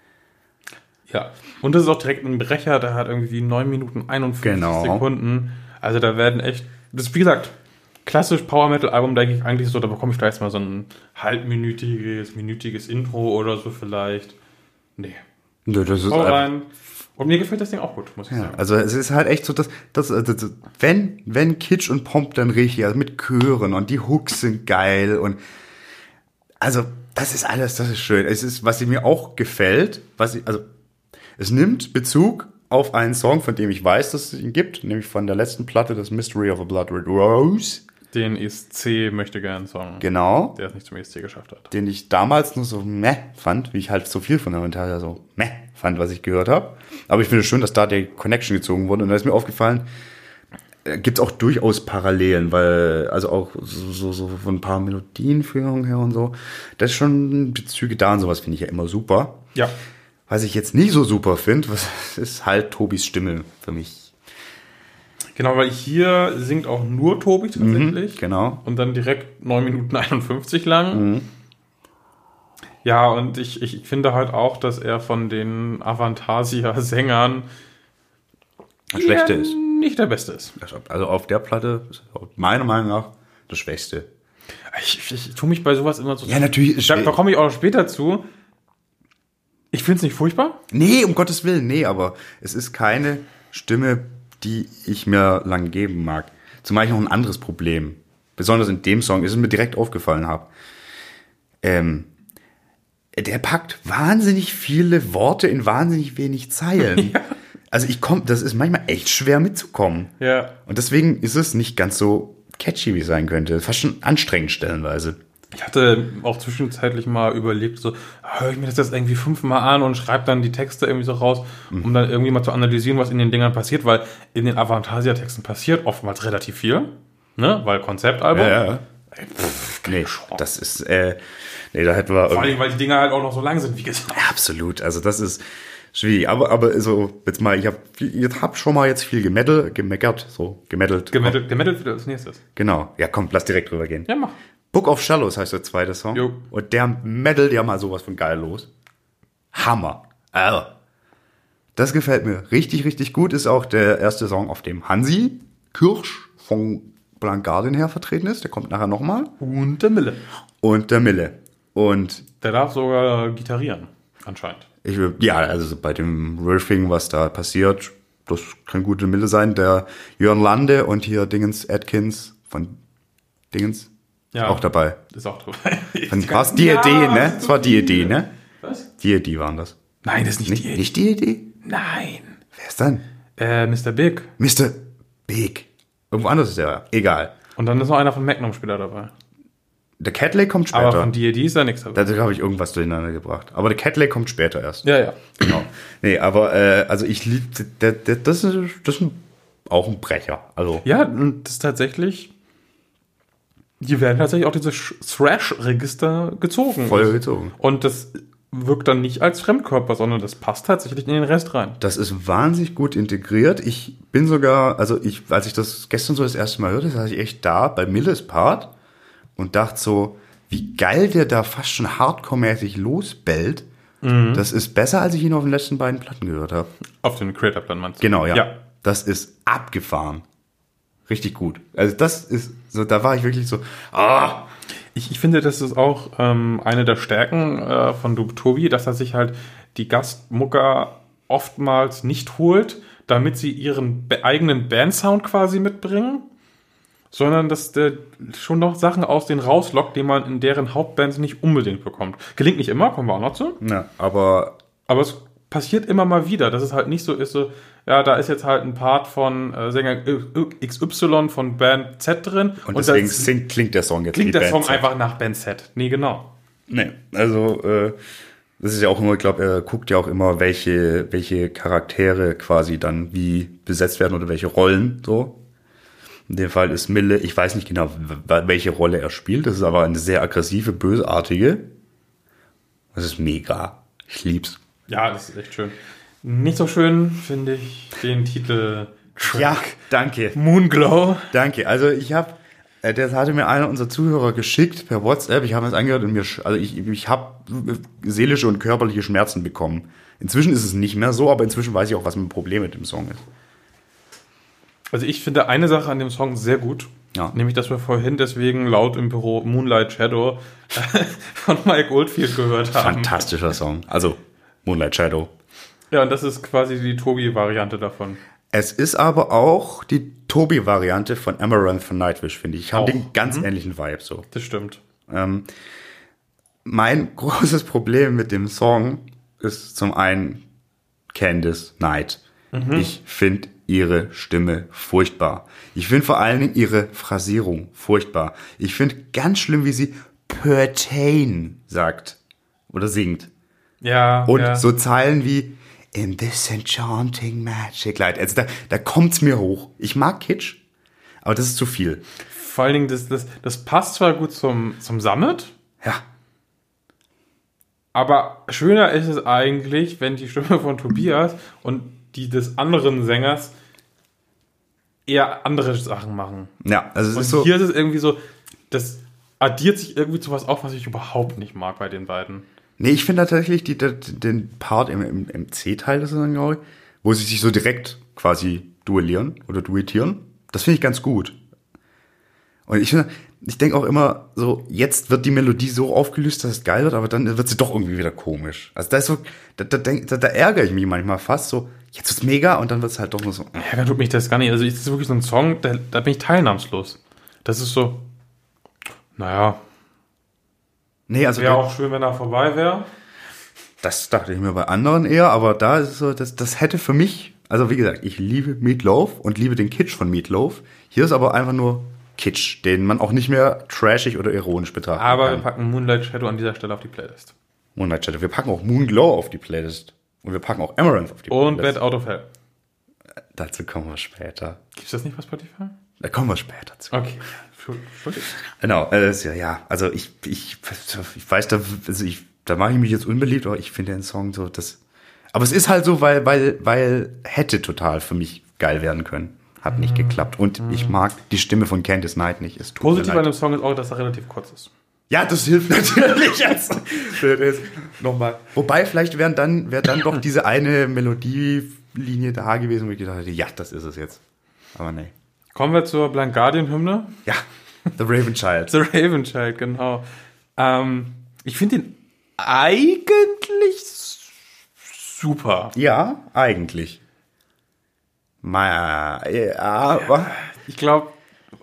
Ja. Und das ist auch direkt ein Brecher, der hat irgendwie 9 Minuten 51 Genau. Sekunden. Also da werden echt, das ist wie gesagt, klassisch Power Metal Album, denke ich eigentlich so, da bekomme ich da jetzt mal so ein halbminütiges, minütiges Intro oder so vielleicht. Nee. Nö, das ist rein. Und mir gefällt das Ding auch gut, muss ich Ja, sagen. also es ist halt echt so, dass, dass, dass, dass wenn, wenn Kitsch und Pomp dann richtig, also mit Chören und die Hooks sind geil und also das ist alles, das ist schön. Es ist, was mir auch gefällt, was ich, also es nimmt Bezug auf einen Song, von dem ich weiß, dass es ihn gibt, nämlich von der letzten Platte, das Mystery of a Blood Red Rose. Den ESC möchte gern Song, Genau. der es nicht zum ESC geschafft hat. den ich damals nur so meh fand, wie ich halt so viel von der Montage so meh fand, was ich gehört habe. Aber ich finde es schön, dass da die Connection gezogen wurde. Und da ist mir aufgefallen, gibt es auch durchaus Parallelen, weil, also auch so, so, so von ein paar Melodienführungen her und so, das ist schon Bezüge da und sowas finde ich ja immer super. Ja. Was ich jetzt nicht so super finde, ist halt Tobis Stimme für mich. Genau, weil hier singt auch nur Tobi tatsächlich. Genau. Und dann direkt 9 Minuten 51 lang. Ja, und ich, ich finde halt auch, dass er von den Avantasia-Sängern Das Schlechte eher ist. nicht der Beste ist. Also auf der Platte ist meiner Meinung nach das Schwächste. Ich, ich, ich tue mich bei sowas immer so. Ja, natürlich Da, da komme ich auch noch später zu. Ich finde es nicht furchtbar. Nee, um Gottes Willen, nee, aber es ist keine Stimme, die ich mir lang geben mag. Zumal ich noch ein anderes Problem, besonders in dem Song, ist es mir direkt aufgefallen habe. Ähm, der packt wahnsinnig viele Worte in wahnsinnig wenig Zeilen. Also ich komme, das ist manchmal echt schwer mitzukommen. Ja. Und deswegen ist es nicht ganz so catchy, wie es sein könnte. Fast schon anstrengend stellenweise. Ich hatte auch zwischenzeitlich mal überlegt, so, höre ich mir das jetzt irgendwie fünfmal an und schreibe dann die Texte irgendwie so raus, Mhm. um dann irgendwie mal zu analysieren, was in den Dingern passiert, weil in den Avantasia-Texten passiert oftmals relativ viel, ne, weil Konzeptalbum. ja. Nee, das ist, äh, nee, da hätten wir Vor allem, weil die Dinger halt auch noch so lang sind, wie gesagt. Ja, absolut. Also das ist schwierig. Aber, aber so, jetzt mal, ich habe ich hab schon mal jetzt viel gemeddelt, gemeckert, so, gemeddelt. Gemettelt, gemettelt wieder als nächstes. Genau. Ja, komm, lass direkt drüber gehen. Ja, mach. Book of Shallows heißt der zweite Song. Jo. Und der meddelt ja mal sowas von geil los. Hammer. Also, Das gefällt mir richtig, richtig gut. Ist auch der erste Song, auf dem Hansi Kirsch von Blank Guardian her vertreten ist. Der kommt nachher nochmal. Und der Mille. Und der Mille. Und Der darf sogar gitarrieren, anscheinend. ich will, ja, also bei dem Riffing, was da passiert, das kann gute Mille sein. Der Jörn Lande und hier Dingens Atkins von Dingens Ja. auch dabei. Ist auch dabei. Von was die Ja, Idee, ne? Das war die Idee, ne? Was? Die Idee waren das. Nein, das ist nicht, die. nicht die Idee? Nein. Wer ist dann? Äh, Mr. Big. Mr. Big. Irgendwo anders ist der. Egal. Und dann ist noch einer von Magnum Spieler dabei. Der Cat Lake kommt Aber später. von D.A.D. ist da nichts dabei. Da habe ich irgendwas durcheinander gebracht. Aber der Cat Lake kommt später erst. Ja, ja. Genau. Nee, aber äh, also ich liebe, das ist, das ist auch ein Brecher. Also Ja, und das ist tatsächlich. Hier werden tatsächlich auch diese Thrash-Register gezogen. voll gezogen. Und das wirkt dann nicht als Fremdkörper, sondern das passt tatsächlich in den Rest rein. Das ist wahnsinnig gut integriert. Ich bin sogar, also ich, als ich das gestern so das erste Mal hörte, saß ich echt da bei Milles Part und dachte so, wie geil der da fast schon hardcore-mäßig losbellt. Das ist besser, als ich ihn auf den letzten beiden Platten gehört habe. Auf dem Creator-Plan meinst du? Genau, ja. Ja. Das ist abgefahren. Richtig gut. Also das ist so, da war ich wirklich so, ah, Ich, ich finde, das ist auch ähm, eine der Stärken äh, von Tobi, dass er sich halt die Gastmucker oftmals nicht holt, damit sie ihren eigenen Bandsound quasi mitbringen, sondern dass der schon noch Sachen aus denen rauslockt, die man in deren Hauptbands nicht unbedingt bekommt. Gelingt nicht immer, kommen wir auch noch zu. ja, aber Aber es passiert immer mal wieder, dass es halt nicht so ist, so, ja, da ist jetzt halt ein Part von äh, Sänger XY von Band Z drin und, deswegen das singt, klingt der Song jetzt klingt der Band Song Z. einfach nach Band Z. Nee, genau. Nee, also äh, das ist ja auch immer, ich glaube, er guckt ja auch immer, welche, welche Charaktere quasi dann wie besetzt werden oder welche Rollen so. In dem Fall ist Mille, ich weiß nicht genau, welche Rolle er spielt. Das ist aber eine sehr aggressive, bösartige. Das ist mega. Ich lieb's. Ja, das ist echt schön. Nicht so schön finde ich den Titel Ja, danke. Moonglow. Danke. Also ich habe, äh, das hatte mir einer unserer Zuhörer geschickt per WhatsApp. Ich habe es angehört und mir, also ich, ich habe seelische und körperliche Schmerzen bekommen. Inzwischen ist es nicht mehr so, aber inzwischen weiß ich auch, was mein Problem mit dem Song ist. Also ich finde eine Sache an dem Song sehr gut. Ja. Nämlich, dass wir vorhin deswegen laut im Büro Moonlight Shadow von Mike Oldfield gehört haben. Fantastischer Song. Also Moonlight Shadow. Ja, und das ist quasi die Tobi-Variante davon. Es ist aber auch die Tobi-Variante von Amaranth von Nightwish, finde ich. Ich habe den ganz ähnlichen Vibe so. Das stimmt. Ähm, mein großes Problem mit dem Song ist zum einen Candice Knight. Ich finde ihre Stimme furchtbar. Ich finde vor allen Dingen ihre Phrasierung furchtbar. Ich finde ganz schlimm, wie sie pertain sagt oder singt. Ja, Und ja. so Zeilen wie In this enchanting magic light. Also da, da kommt's mir hoch. Ich mag Kitsch, aber das ist zu viel. vor allen Dingen, das, das, das passt zwar gut zum, zum Summit, Ja. aber schöner ist es eigentlich, wenn die Stimme von Tobias und die des anderen Sängers eher andere Sachen machen. Ja, also es Und ist so. hier ist es irgendwie so, das addiert sich irgendwie zu was auf, was ich überhaupt nicht mag bei den beiden. Nee, ich finde tatsächlich die, die, den Part im, im, im C-Teil, das ist dann, glaube ich, wo sie sich so direkt quasi duellieren oder duettieren. Das finde ich ganz gut. Und ich finde, ich denke auch immer so, jetzt wird die Melodie so aufgelöst, dass es geil wird, aber dann wird sie doch irgendwie wieder komisch. Also da ist so, da, da, da, da ärgere ich mich manchmal fast so, jetzt wird's mega und dann wird's halt doch nur so. Ja, tut mich das gar nicht. Also, ist wirklich so ein Song, da, da bin ich teilnahmslos. Das ist so, naja, Nee, also wäre auch schön, wenn er vorbei wäre. Das dachte ich mir bei anderen eher, aber da ist es so, das, das hätte für mich, also wie gesagt, ich liebe Meatloaf und liebe den Kitsch von Meatloaf. Hier ist aber einfach nur Kitsch, den man auch nicht mehr trashig oder ironisch betrachten Aber wir kann. packen Moonlight Shadow an dieser Stelle auf die Playlist. Moonlight Shadow. Wir packen auch Moonglow auf die Playlist. Und wir packen auch Amaranth auf die Und Playlist. Bad Out of Hell. Dazu kommen wir später. Gibt's das nicht bei Spotify? Da kommen wir später zu. Okay. Genau, ist ja, ja, also ich, ich, ich weiß, da, also ich, da mache ich mich jetzt unbeliebt, aber ich finde den Song so, das, aber es ist halt so, weil, weil, weil hätte total für mich geil werden können. Hat nicht geklappt. Und ich mag die Stimme von Candice Knight nicht. Es tut Positiv an dem Song ist auch, dass er relativ kurz ist. Ja, das hilft natürlich. jetzt. Nochmal. Wobei, vielleicht wären dann, wäre dann doch diese eine Melodielinie da gewesen, wo ich gedacht hätte, ja, das ist es jetzt. Aber nee. Kommen wir zur Blind Guardian Hymne. Ja, The Raven Child. The Raven Child, genau. Ähm, ich finde ihn eigentlich super. Ja, eigentlich. Ma, ja, aber Ich glaube,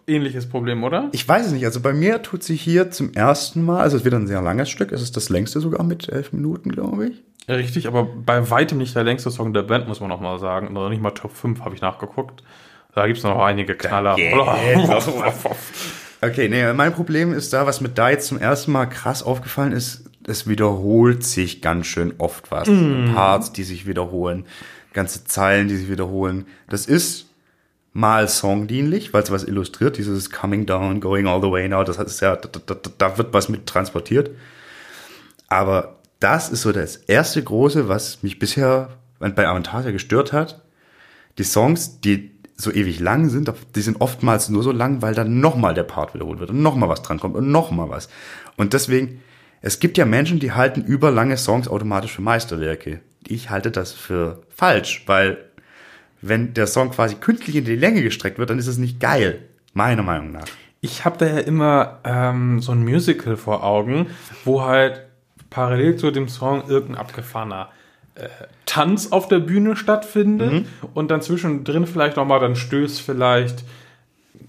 ähnliches Problem, oder? ich weiß es nicht. Also bei mir tut sie hier zum ersten Mal, also es wird ein sehr langes Stück, es ist das längste sogar mit elf Minuten, glaube ich. Ja, richtig, aber bei weitem nicht der längste Song der Band, muss man noch mal sagen. Oder nicht mal Top 5 habe ich nachgeguckt. Da gibt es noch einige Knaller. Okay, nee, mein Problem ist da, was mir da jetzt zum ersten Mal krass aufgefallen ist, es wiederholt sich ganz schön oft was. Parts, die sich wiederholen, ganze Zeilen, die sich wiederholen. Das ist mal songdienlich, weil es was illustriert, dieses Coming Down, Going All the Way Now, das ist ja, da, da, da wird was mit transportiert. Aber das ist so das erste große, was mich bisher bei Avantasia gestört hat. Die Songs, die so ewig lang sind, die sind oftmals nur so lang, weil dann nochmal der Part wiederholt wird und nochmal was drankommt und nochmal was. Und deswegen, es gibt ja Menschen, die halten überlange Songs automatisch für Meisterwerke. Ich halte das für falsch, weil wenn der Song quasi künstlich in die Länge gestreckt wird, dann ist es nicht geil. Meiner Meinung nach. Ich habe da ja immer ähm, so ein Musical vor Augen, wo halt parallel zu dem Song irgendein abgefahrener Tanz auf der Bühne stattfindet und dann zwischendrin vielleicht nochmal, dann stößt vielleicht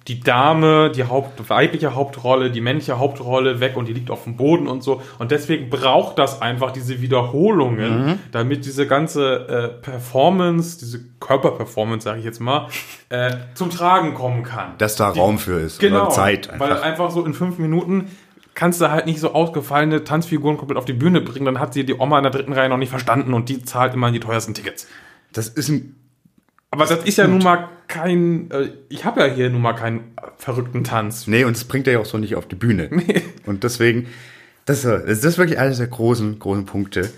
die Dame, die Haupt, weibliche Hauptrolle, die männliche Hauptrolle weg und die liegt auf dem Boden und so. Und deswegen braucht das einfach diese Wiederholungen, damit diese ganze äh, Performance, diese Körperperformance, sage ich jetzt mal, äh, zum Tragen kommen kann. Dass da Raum für ist. Genau, Oder Zeit weil einfach. einfach so in fünf Minuten kannst du halt nicht so ausgefallene Tanzfiguren komplett auf die Bühne bringen, dann hat sie die Oma in der dritten Reihe noch nicht verstanden und die zahlt immer die teuersten Tickets. Das ist ein Aber das ist ja nun mal kein, äh, ich habe ja hier nun mal keinen äh, verrückten Tanz. Nee, und das bringt er ja auch so nicht auf die Bühne. Und deswegen, das, ist- das ist wirklich eines der großen, großen Punkte,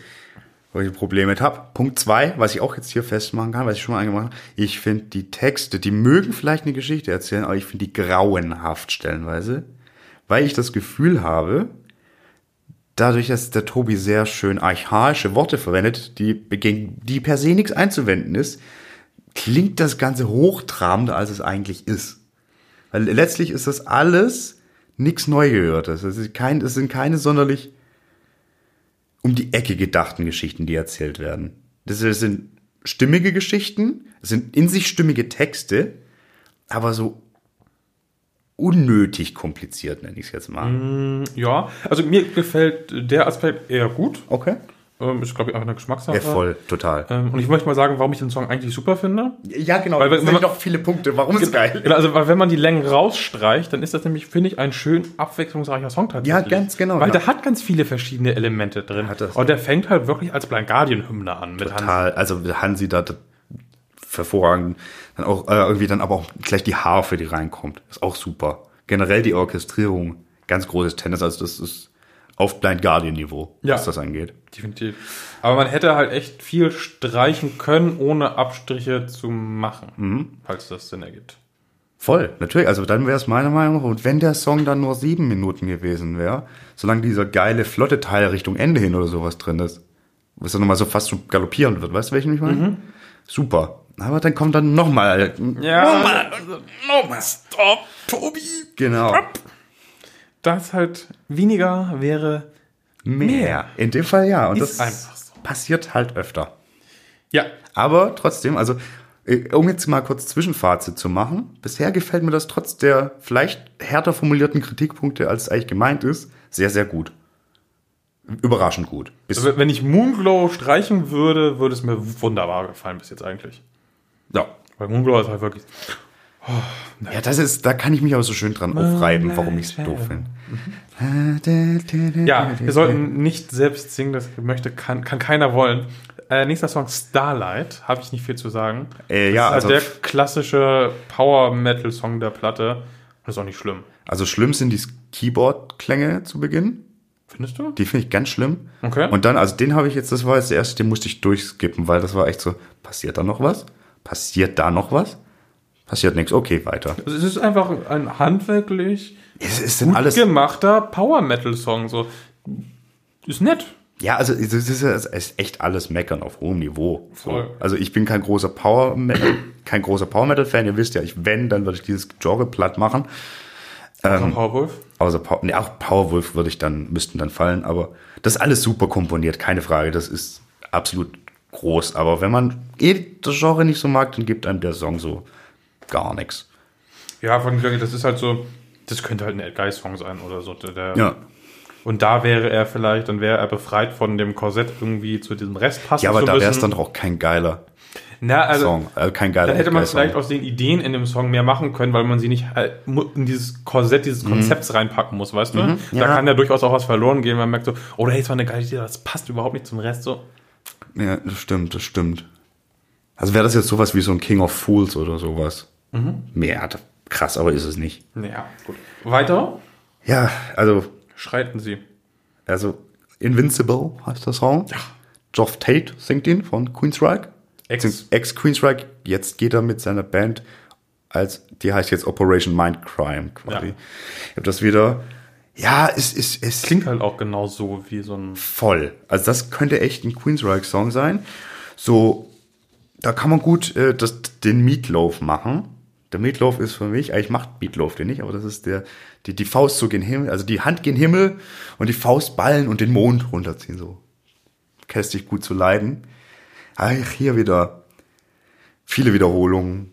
wo ich Probleme mit habe. Punkt zwei, was ich auch jetzt hier festmachen kann, was ich schon mal angemacht habe, ich finde die Texte, die mögen vielleicht eine Geschichte erzählen, aber ich finde die grauenhaft stellenweise, weil ich das Gefühl habe, dadurch, dass der Tobi sehr schön archaische Worte verwendet, die, gegen die per se nichts einzuwenden ist, klingt das Ganze hochtrabender, als es eigentlich ist. Weil letztlich ist das alles nichts Neugehörtes. Es, kein, es sind keine sonderlich um die Ecke gedachten Geschichten, die erzählt werden. Das sind stimmige Geschichten, es sind in sich stimmige Texte, aber so unnötig kompliziert, nenne ich es jetzt mal. Ja, also mir gefällt der Aspekt eher gut. Okay. Ähm, ist, glaube ich, einfach eine Geschmackssache. Ja, voll, total. Ähm, und ich möchte mal sagen, warum ich den Song eigentlich super finde. Ja, genau. Weil, wenn- man- noch viele Punkte. Warum ist geil? Genau, also weil wenn man die Längen rausstreicht, dann ist das nämlich, finde ich, ein schön abwechslungsreicher Song tatsächlich. Ja, ganz genau, Weil genau. der hat ganz viele verschiedene Elemente drin. Hat das. Und der fängt halt wirklich als Blind Guardian-Hymne an. Mit. Total. Also Hansi da hervorragend. Dann auch äh, irgendwie dann aber auch gleich die Harfe, die reinkommt. Ist auch super. Generell die Orchestrierung, ganz großes Tennis. Also das ist auf Blind Guardian Niveau, Ja. was das angeht. Definitiv. Aber man hätte halt echt viel streichen können, ohne Abstriche zu machen. Mhm. Falls das Sinn ergibt. Voll, natürlich. Also dann wäre es meiner Meinung nach, und wenn der Song dann nur sieben Minuten gewesen wäre, solange dieser geile, flotte Teil Richtung Ende hin oder sowas drin ist, wo es dann nochmal so fast so galoppierend wird, weißt du, welchen ich meine? Super. Aber dann kommt dann nochmal. Ja. Nochmal. Stop, Tobi. Genau. Das halt weniger wäre Mehr. In dem Fall ja. Und Ist das so. passiert halt öfter. Ja. Aber trotzdem, also äh, um jetzt mal kurz Zwischenfazit zu machen, bisher gefällt mir das trotz der vielleicht härter formulierten Kritikpunkte, als es eigentlich gemeint ist, sehr, sehr gut. Überraschend gut. Bis, wenn ich Moonglow streichen würde, würde es mir wunderbar gefallen bis jetzt eigentlich. Ja. Weil Moonglow ist halt wirklich. ja, das ist, da kann ich mich aber so schön dran aufreiben, warum ich es doof finde. Ja, wir sollten nicht selbst singen, das möchte, kann, kann keiner wollen. Äh, nächster Song Starlight, habe ich nicht viel zu sagen. Äh, ja, das ist also, halt der klassische Power-Metal-Song der Platte. Das ist auch nicht schlimm. also schlimm sind die Keyboard-Klänge zu Beginn. Findest du? Die finde ich ganz schlimm. Okay. Und dann, also den habe ich jetzt, das war jetzt der erste, den musste ich durchskippen, weil das war echt so, passiert da noch was? Passiert da noch was? Passiert nichts. Okay, weiter. Also es ist einfach ein handwerklich Es ist gut alles. gemachter Power-Metal-Song. So. Ist nett. Ja, also es ist, es ist echt alles Meckern auf hohem Niveau. So. Also ich bin kein großer Power Metal, kein großer Power Metal Fan. Ihr wisst ja, ich wenn, dann würde ich dieses Genre platt machen. Ähm, Powerwolf. Außer Power, nee, auch Powerwolf würde ich dann müssten dann fallen. Aber das ist alles super komponiert, keine Frage. Das ist absolut groß. Aber wenn man eh das Genre nicht so mag, dann gibt einem der Song so gar nichts. Ja, von das ist halt so, das könnte halt ein Ed Guy-Song sein oder so. Der, Ja. Und da wäre er vielleicht, dann wäre er befreit von dem Korsett irgendwie zu diesem Rest passen Ja, aber da wäre es dann doch auch kein geiler Na, also, Song. Äh, kein geiler Dann hätte man vielleicht aus den Ideen in dem Song mehr machen können, weil man sie nicht mu- in dieses Korsett dieses Konzepts reinpacken muss, weißt du? Da Mhm. Ja. kann ja durchaus auch was verloren gehen, man merkt so, oh, hey, das war eine geile Idee, das passt überhaupt nicht zum Rest so. Ja, das stimmt, das stimmt. Also wäre das jetzt sowas wie so ein King of Fools oder sowas. Mhm. Mehr, krass, aber ist es nicht. Naja, gut. Weiter Ja, also, schreiten sie. also Invincible heißt der Song. Ja. Geoff Tate singt ihn von Queensryche. Ex. Ex-Queensryche. Jetzt geht er mit seiner Band als, die heißt jetzt Operation Mindcrime quasi. Ja. Ich habe das wieder, ja, es ist, es Klingt halt auch genau so wie so ein. voll. Also das könnte echt ein Queensryche-Song sein. So, da kann man gut äh, das, den Meatloaf machen. Der Meatloaf ist für mich, eigentlich macht Meatloaf den nicht, aber das ist der, die, die Faust so gen Himmel, also die Hand gen Himmel und die Faust ballen und den Mond runterziehen, so. Kästig gut zu leiden. Ach, hier wieder viele Wiederholungen.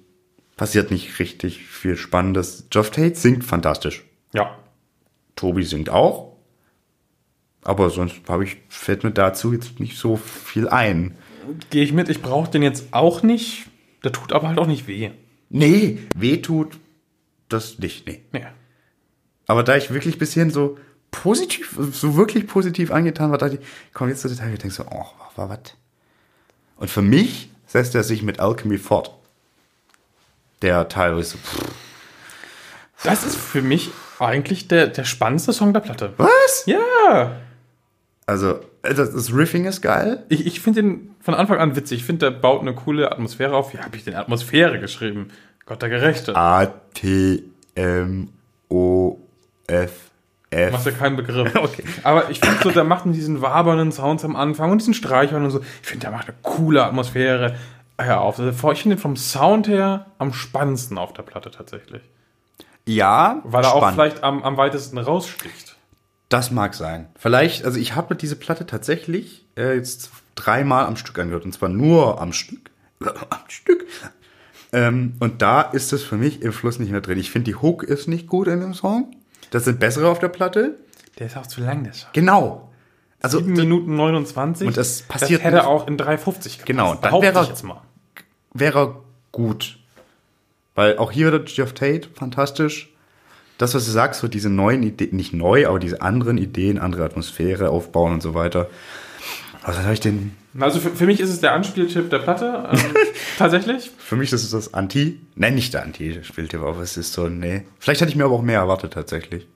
Passiert nicht richtig viel Spannendes. Geoff Tate singt fantastisch. Ja. Tobi singt auch. Aber sonst habe ich, fällt mir dazu jetzt nicht so viel ein. Gehe ich mit, ich brauche den jetzt auch nicht. Der tut aber halt auch nicht weh. Nee, weh tut das nicht, nee. Nee. Aber da ich wirklich bis hierhin so positiv, so wirklich positiv angetan war, dachte ich, komm jetzt zu Detail, ich denke so, oh, war was? Und für mich setzt er sich mit Alchemy fort. Der teilweise, so, pff, Das ist für mich eigentlich der, der spannendste Song der Platte. was? Ja. Also, äh, das, das Riffing ist geil. Ich, ich finde den von Anfang an witzig. Ich finde, der baut eine coole Atmosphäre auf. Wie habe ich denn Atmosphäre geschrieben? Gott der Gerechte. A-T-M-O-F-F. Machst ja keinen Begriff. Okay. Aber ich finde so, der macht diesen wabernden Sounds am Anfang und diesen Streichern und so. Ich finde, der macht eine coole Atmosphäre. Hör auf. Also, Ich finde den vom Sound her am spannendsten auf der Platte tatsächlich. Ja, Weil er auch spannend. vielleicht am, am weitesten raussticht. Das mag sein. Vielleicht, also ich habe diese Platte tatsächlich äh, jetzt dreimal am Stück angehört. Und zwar nur am Stück. am Stück. Ähm, und da ist es für mich im Fluss nicht mehr drin. Ich finde, die Hook ist nicht gut in dem Song. Das sind bessere auf der Platte. Der ist auch zu lang, der Song. Genau. Also 7 Minuten 29. Und das passiert Das hätte nicht. auch in 3,50 gepasst. Genau, dann wäre- ich jetzt mal. wäre gut. Weil auch hier wieder Jeff Tate, fantastisch. Das, was du sagst, so diese neuen Ideen, nicht neu, aber diese anderen Ideen, andere Atmosphäre aufbauen und so weiter. Also habe ich den, Also für, für mich ist es der Anspieltipp der Platte. Ähm, tatsächlich. für mich ist es das Anti, nein, nicht der Anti-Spieltipp, aber es ist so, nee. Vielleicht hätte ich mir aber auch mehr erwartet, tatsächlich.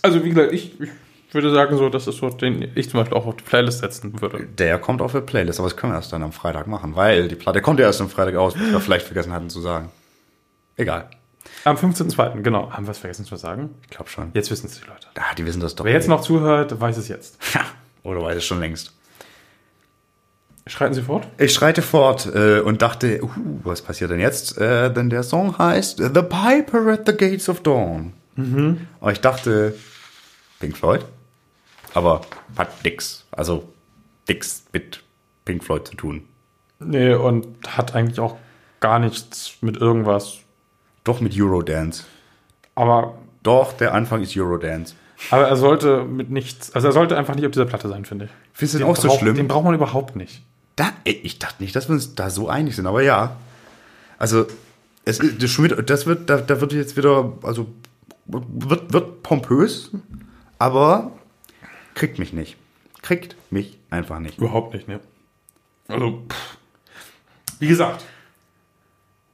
Also wie gesagt, ich, ich würde sagen, so, das ist so, den ich zum Beispiel auch auf die Playlist setzen würde. Der kommt auf der Playlist, aber das können wir erst dann am Freitag machen, weil die Platte kommt ja erst am Freitag aus, was wir vielleicht vergessen hatten zu sagen. Egal. Am 15.02. genau. Haben wir es vergessen zu sagen? Ich glaube schon. Jetzt wissen es die Leute. Ah, die wissen das doch. Wer jetzt noch zuhört, weiß es jetzt. Oder weiß es schon längst. Schreiten Sie fort. Ich schreite fort äh, und dachte, uh, was passiert denn jetzt? Äh, denn der Song heißt The Piper at the Gates of Dawn. Und ich dachte, Pink Floyd. Aber hat nix. Also nix mit Pink Floyd zu tun. Nee, und hat eigentlich auch gar nichts mit irgendwas. Doch mit Eurodance. Aber, Doch, der Anfang ist Eurodance. aber er sollte mit nichts, also er sollte einfach nicht auf dieser Platte sein, finde ich. Findest du den auch so schlimm? Den braucht man überhaupt nicht. Da, ich dachte nicht, dass wir uns da so einig sind, aber ja. Also, es ist das, das wird, da, da wird jetzt wieder, also wird, wird pompös, aber kriegt mich nicht. Kriegt mich einfach nicht. Überhaupt nicht, ne. Also, pff. wie gesagt,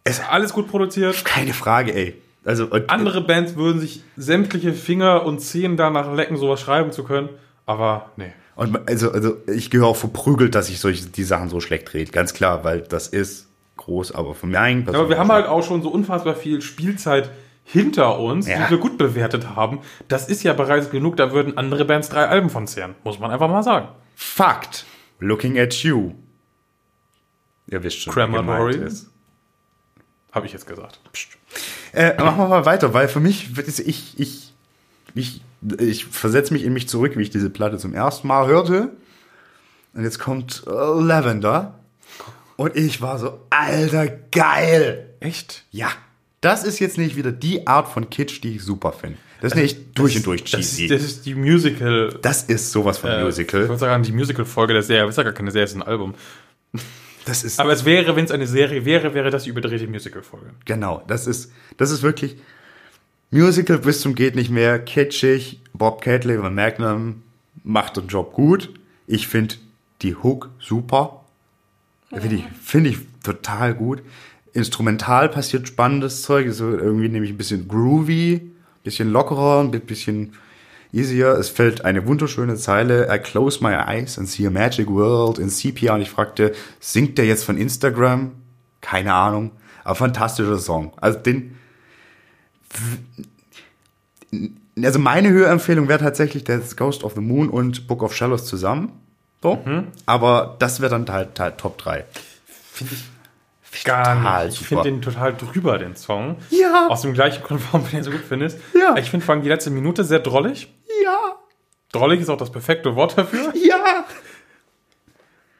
es ist alles gut produziert. Keine Frage, ey. Also, und, Andere Bands würden sich sämtliche Finger und Zehen danach lecken, sowas schreiben zu können. Aber nee. und also, also ich gehöre auch verprügelt, dass ich solche die Sachen so schlecht rede. Ganz klar, weil das ist groß, aber für meinen Aber wir haben halt auch schon so unfassbar viel Spielzeit hinter uns, Ja. die wir gut bewertet haben. Das ist ja bereits genug, da würden andere Bands drei Alben von zehren. Muss man einfach mal sagen. Fakt. Looking at you. Ihr wisst schon, Crematory. ist. Habe ich jetzt gesagt. Äh, machen wir mal weiter, weil für mich wird es, ich, ich, ich, ich versetze mich in mich zurück, wie ich diese Platte zum ersten Mal hörte. Und jetzt kommt äh, Lavender. Und ich war so, alter, geil. Echt? Ja. Das ist jetzt nicht wieder die Art von Kitsch, die ich super finde. Das ist nicht durch und durch Das cheesy. ist, das ist die Musical. Das ist sowas von äh, Ich Musical. würde sagen, die Musical-Folge der Serie. Das ist ja gar keine Serie, es ist ein Album. Das ist Aber es wäre, wenn es eine Serie wäre, wäre das die überdrehte Musical-Folge. Genau, das ist, das ist wirklich Musical bis zum geht nicht mehr, kitschig. Bob Catley von Magnum macht den Job gut. Ich finde die Hook super. Finde ich, finde ich total gut. Instrumental passiert spannendes Zeug, so irgendwie nämlich ein bisschen groovy, bisschen lockerer, ein bisschen easier. Es fällt eine wunderschöne Zeile. I close my eyes and see a magic world in Sepia. Und ich fragte, singt der jetzt von Instagram? Keine Ahnung. Aber fantastischer Song. Also den, also meine Hörempfehlung wäre tatsächlich der Ghost of the Moon und Book of Shallows zusammen. So. Aber das wäre dann halt, halt Top 3. Finde ich gar total nicht. Ich finde den total drüber, den Song. Ja. Aus dem gleichen Grund, warum du den so gut findest. Ja. Ich finde vor allem die letzte Minute sehr drollig. Ja. Drollig ist auch das perfekte Wort dafür. Ja.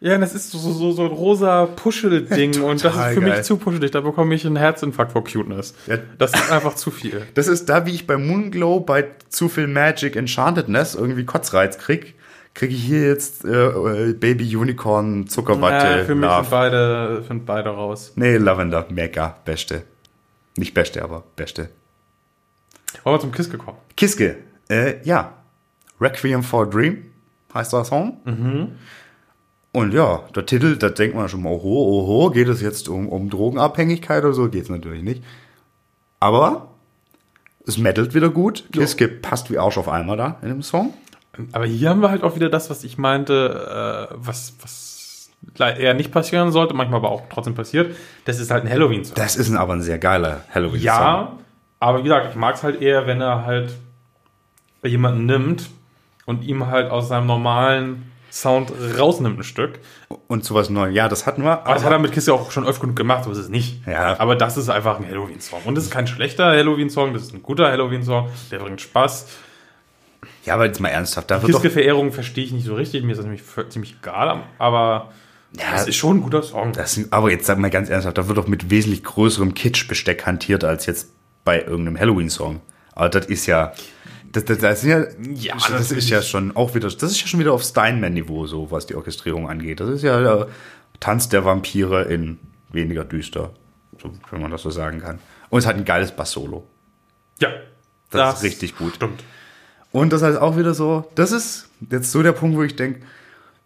Ja, das ist so, so, so ein rosa Puschel-Ding und das ist für geil. mich zu puschelig. Da bekomme ich einen Herzinfarkt vor Cuteness. Ja. Das ist einfach zu viel. Das ist da, wie ich bei Moonglow bei zu viel Magic Enchantedness irgendwie Kotzreiz krieg, kriege ich hier jetzt äh, Baby Unicorn Zuckerwatte Äh, für mich Love. sind beide, sind beide raus. Nee, Lavender, mega, beste. Nicht beste, aber beste. Wollen wir zum Kiss gekommen? Kiske, äh, ja. Requiem for a Dream heißt der Song. Und ja, der Titel, da denkt man schon mal, oho, oho, geht es jetzt um, um Drogenabhängigkeit oder so? Geht es natürlich nicht. Aber es mettelt wieder gut. Kiske passt wie Arsch auf einmal da in dem Song. Aber hier haben wir halt auch wieder das, was ich meinte, äh, was, was eher nicht passieren sollte, manchmal aber auch trotzdem passiert. Das ist halt ein Halloween-Song. Das ist ein, aber ein sehr geiler Halloween-Song. Ja, aber wie gesagt, ich mag es halt eher, wenn er halt jemanden nimmt und ihm halt aus seinem normalen Sound rausnimmt ein Stück. Und sowas Neues. Ja, das hatten wir. Aber das hat er mit Kiss ja auch schon öfter genug gemacht, so ist es nicht. Ja. Aber das ist einfach ein Halloween-Song. Und das ist kein schlechter Halloween-Song, das ist ein guter Halloween-Song, der bringt Spaß. Ja, aber jetzt mal ernsthaft. Da Kiske-Verehrung verstehe ich nicht so richtig, mir ist das nämlich ziemlich egal, aber Ja, das ist schon ein guter Song. das aber jetzt sag mal ganz ernsthaft, da wird doch mit wesentlich größerem Kitsch-Besteck hantiert als jetzt bei irgendeinem Halloween-Song. Aber das ist ja, das, das, das, ja, Ja, das, das ist ja schon auch wieder, das ist ja schon wieder auf Steinman-Niveau so, was die Orchestrierung angeht. Das ist ja der Tanz der Vampire in weniger düster, so, wenn man das so sagen kann. Und es hat ein geiles Bass-Solo. Ja, Das ist richtig gut. Stimmt. Und das heißt auch wieder so, das ist jetzt so der Punkt, wo ich denke,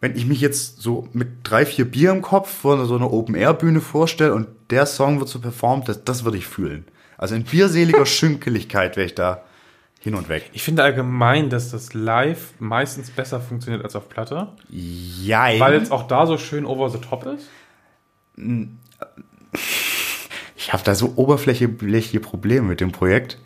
wenn ich mich jetzt so mit drei, vier Bier im Kopf vor so einer Open-Air-Bühne vorstelle und der Song wird so performt, das, das würde ich fühlen. Also in bierseliger Schünkeligkeit wäre ich da hin und weg. Ich finde allgemein, dass das live meistens besser funktioniert als auf Platte, Ja, weil es auch da so schön over the top ist. ich habe da so oberflächliche Probleme mit dem Projekt.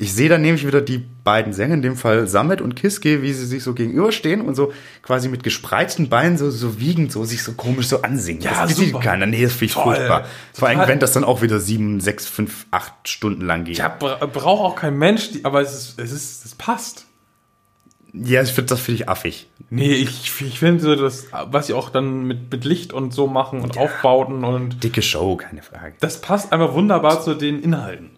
Ich sehe dann nämlich wieder die beiden Sänger, in dem Fall Samet und Kiske, wie sie sich so gegenüberstehen und so quasi mit gespreizten Beinen so, so wiegend, so sich so komisch so ansingen. Ja, das super. keiner. Nee, das finde ich Toll. furchtbar. Vor allem, wenn das dann auch wieder sieben, sechs, fünf, acht Stunden lang geht. Ja, bra braucht auch kein Mensch, die, aber es ist, es ist, es passt. Ja, ich find, das finde ich affig. Nee, ich, ich finde so das, was sie auch dann mit, mit Licht und so machen und Aufbauten und Dicke Show, keine Frage. das passt einfach wunderbar zu den Inhalten.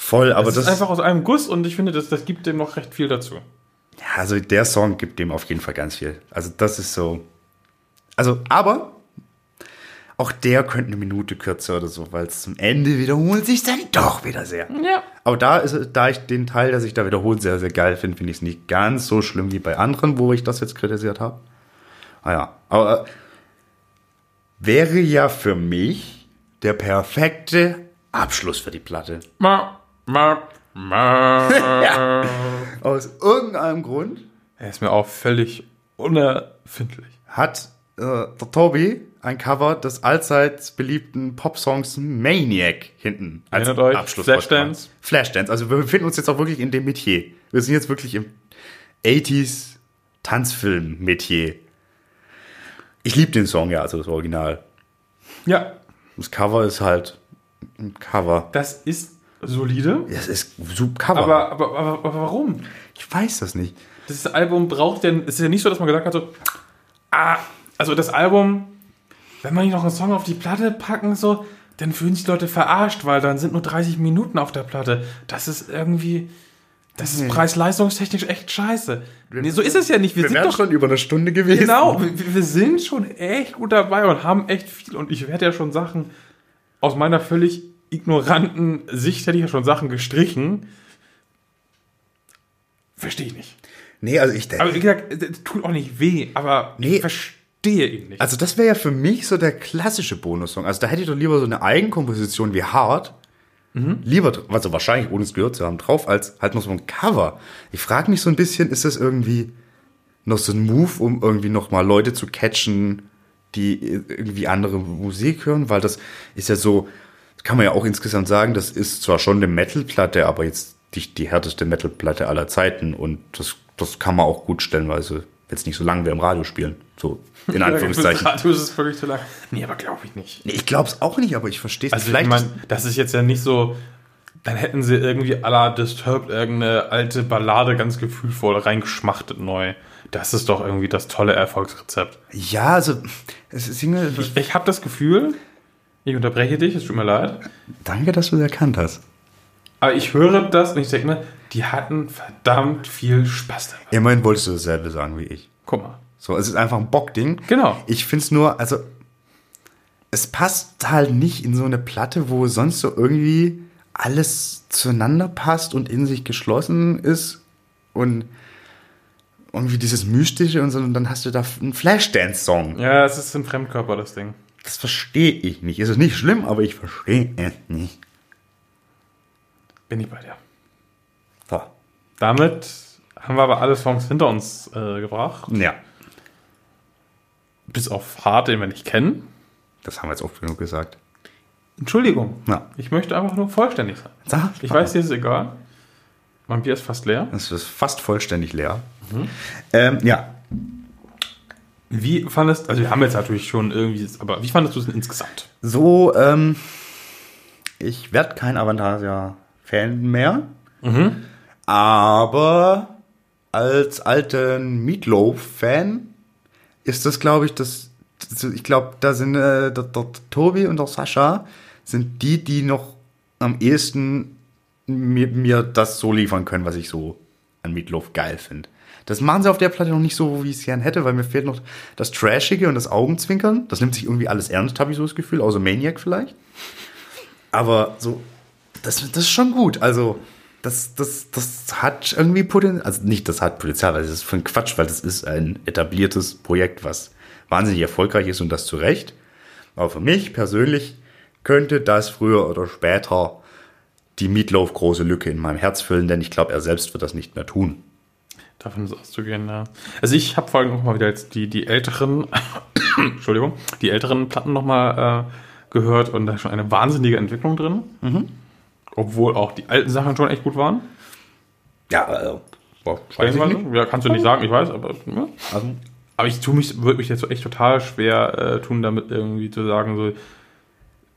Voll, aber Das, das, ist einfach aus einem Guss und ich finde, das, das gibt dem noch recht viel dazu. Ja, also der Song gibt dem auf jeden Fall ganz viel. Also das ist so. Also, aber auch der könnte eine Minute kürzer oder so, weil es zum Ende wiederholt sich dann doch wieder sehr. Ja. Aber da ist da ich den Teil, der sich da wiederholt, sehr, sehr geil finde, finde ich es nicht ganz so schlimm wie bei anderen, wo ich das jetzt kritisiert habe. Ah ja, aber äh, wäre ja für mich der perfekte Abschluss für die Platte. Ma, ma, ma. Aus irgendeinem Grund Er ist mir auch völlig unerfindlich. hat äh, der Tobi ein Cover des allseits beliebten Popsongs Maniac hinten als Erinnert euch, Abschluss. Flashdance. Flashdance. Also wir befinden uns jetzt auch wirklich in dem Metier. Wir sind jetzt wirklich im 80s Tanzfilm-Metier. Ich liebe den Song ja, also das Original. Ja, Das Cover ist halt ein Cover. das ist solide. Das ist super. Aber, aber, aber, aber warum? ich weiß das nicht. Das Album braucht denn, es ist ja nicht so, dass man gesagt hat, so, ah, also das Album, wenn man nicht noch einen Song auf die Platte packen, so, dann fühlen sich Leute verarscht, weil dann sind nur 30 Minuten auf der Platte. Das ist irgendwie, das ist preis-leistungstechnisch echt scheiße. Nee, so ist es ja nicht. Wir, sind wären doch schon über eine Stunde gewesen. Genau, wir, wir sind schon echt gut dabei und haben echt viel. Und ich werde ja schon Sachen aus meiner völlig ignoranten Sicht hätte ich ja schon Sachen gestrichen. Verstehe ich nicht. Nee, also ich denke. Aber wie gesagt, es tut auch nicht weh, aber Nee. ich verstehe ihn nicht. Also das wäre ja für mich so der klassische Bonussong. Also da hätte ich doch lieber so eine Eigenkomposition wie Hard. Lieber, dr- also wahrscheinlich ohne es gehört zu haben, drauf, als halt noch so ein Cover. Ich frage mich so ein bisschen, ist das irgendwie noch so ein Move, um irgendwie noch mal Leute zu catchen, die irgendwie andere Musik hören? Weil das ist ja so, das kann man ja auch insgesamt sagen, das ist zwar schon eine Metal-Platte, aber jetzt die, die härteste Metal-Platte aller Zeiten. Und das, das kann man auch gut stellenweise, es nicht so lang wäre, im Radio spielen. So, in Anführungszeichen. Radio ist es völlig zu lang. Nee, aber glaube ich nicht. Nee, ich glaube es auch nicht, aber ich verstehe es. Also ich meine, das ist jetzt ja nicht so, dann hätten sie irgendwie à la Disturbed irgendeine alte Ballade ganz gefühlvoll reingeschmachtet neu. Das ist doch irgendwie das tolle Erfolgsrezept. ja, also es ist. Ich, ich habe das Gefühl, ich unterbreche dich, es tut mir leid, Danke, dass du es erkannt hast. aber ich höre das und ich denke mir, die hatten verdammt viel Spaß dabei. Immerhin wolltest du dasselbe sagen wie ich. Guck mal. So, es ist einfach ein Bockding. Genau. Ich finde es nur, also es passt halt nicht in so eine Platte, wo sonst so irgendwie alles zueinander passt und in sich geschlossen ist und irgendwie dieses Mystische und so, und dann hast du da einen Flashdance-Song. Ja, es ist ein Fremdkörper, das Ding. Das verstehe ich nicht. Es ist nicht schlimm, aber ich verstehe es nicht. Bin ich bei dir. So. Damit haben wir aber alle Songs hinter uns äh, gebracht. Ja, Bis auf Hart, den wir nicht kennen. das haben wir jetzt oft genug gesagt. Entschuldigung. Ja. Ich möchte einfach nur vollständig sein. Sag, Ich weiß, dir ist egal. Mein Bier ist fast leer. Es ist fast vollständig leer. Ähm, ja, Wie fandest also wir haben jetzt natürlich schon irgendwie, aber wie fandest du es denn insgesamt? so, ähm, ich werde kein Avantasia-Fan mehr. Aber als alten Meatloaf-Fan ist das, glaube ich, das, das ich glaube, da sind äh, der, der Tobi und der Sascha sind die, die noch am ehesten mir, mir das so liefern können, was ich so an Meatloaf geil finde. Das machen sie auf der Platte noch nicht so, wie ich es gern hätte, weil mir fehlt noch das Trashige und das Augenzwinkern. Das nimmt sich irgendwie alles ernst, habe ich so das Gefühl, außer Maniac vielleicht. Aber so, das, das ist schon gut. Also, das, das, das hat irgendwie Potenzial. Also nicht, das hat Potenzial, weil das ist von Quatsch, weil das ist ein etabliertes Projekt, was wahnsinnig erfolgreich ist und das zu Recht. Aber für mich persönlich könnte das früher oder später die Meatloaf große Lücke in meinem Herz füllen, denn ich glaube, er selbst wird das nicht mehr tun. Davon ist auszugehen, ja. Also ich habe vor allem auch mal wieder jetzt die, die älteren, Entschuldigung, die älteren Platten nochmal äh, gehört und da ist schon eine wahnsinnige Entwicklung drin. Obwohl auch die alten Sachen schon echt gut waren. Ja, also, boah, weiß ich nicht. Ja, kannst du nicht sagen, ich weiß, aber. Ja. Also, Aber ich tue mich, würde mich jetzt so echt total schwer äh, tun, damit irgendwie zu sagen, so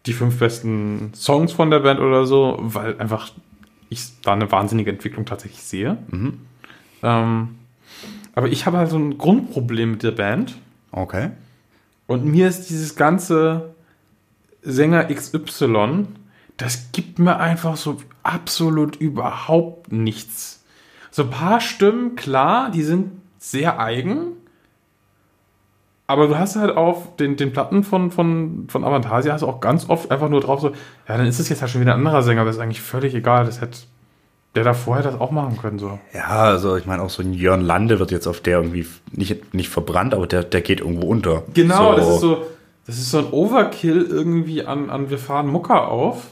die fünf besten Songs von der Band oder so, weil einfach ich da eine wahnsinnige Entwicklung tatsächlich sehe. Ähm, aber ich habe halt so ein Grundproblem mit der Band. okay. Und mir ist dieses ganze Sänger XY, das gibt mir einfach so absolut überhaupt nichts. So ein paar Stimmen, klar, die sind sehr eigen. Aber du hast halt auf den, den Platten von, von, von Avantasia hast du auch ganz oft einfach nur drauf so, ja, dann ist es jetzt halt schon wieder ein anderer Sänger, aber ist eigentlich völlig egal. Das hätte der davor hätte das auch machen können, so. Ja, also ich meine auch so ein Jörn Lande wird jetzt auf der irgendwie nicht, nicht verbrannt, aber der, der geht irgendwo unter. Genau, das ist so, das ist so ein Overkill irgendwie an, an wir fahren Mucker auf,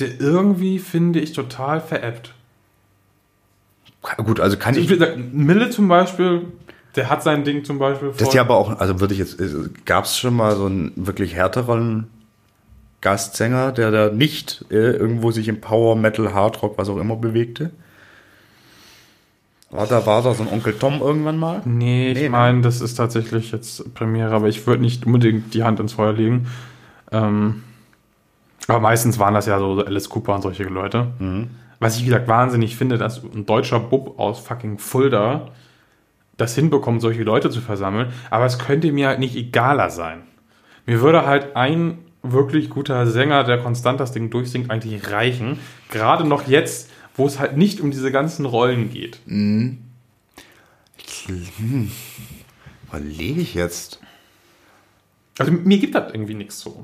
der irgendwie, finde ich, total veräppt. Gut, also kann Ich ich. will sagen, Mille zum Beispiel, Der hat sein Ding zum Beispiel Das ist ja aber auch, also würde ich jetzt, gab es schon mal so einen wirklich härteren Gastsänger, der da nicht äh, irgendwo sich im Power, Metal, Hardrock, was auch immer bewegte? War da, war da so ein Onkel Tom irgendwann mal? Nee, ich Nee, ne? meine, das ist tatsächlich jetzt Premiere, aber ich würde nicht unbedingt die Hand ins Feuer legen. Ähm, aber meistens waren das ja so Alice Cooper und solche Leute. Was ich, wie gesagt, wahnsinnig finde, dass ein deutscher Bub aus fucking Fulda das hinbekommt, solche Leute zu versammeln. Aber es könnte mir halt nicht egaler sein. Mir würde halt ein wirklich guter Sänger, der konstant das Ding durchsingt, eigentlich reichen. Gerade noch jetzt, wo es halt nicht um diese ganzen Rollen geht. Überlege ich jetzt. Also mir gibt das irgendwie nichts so.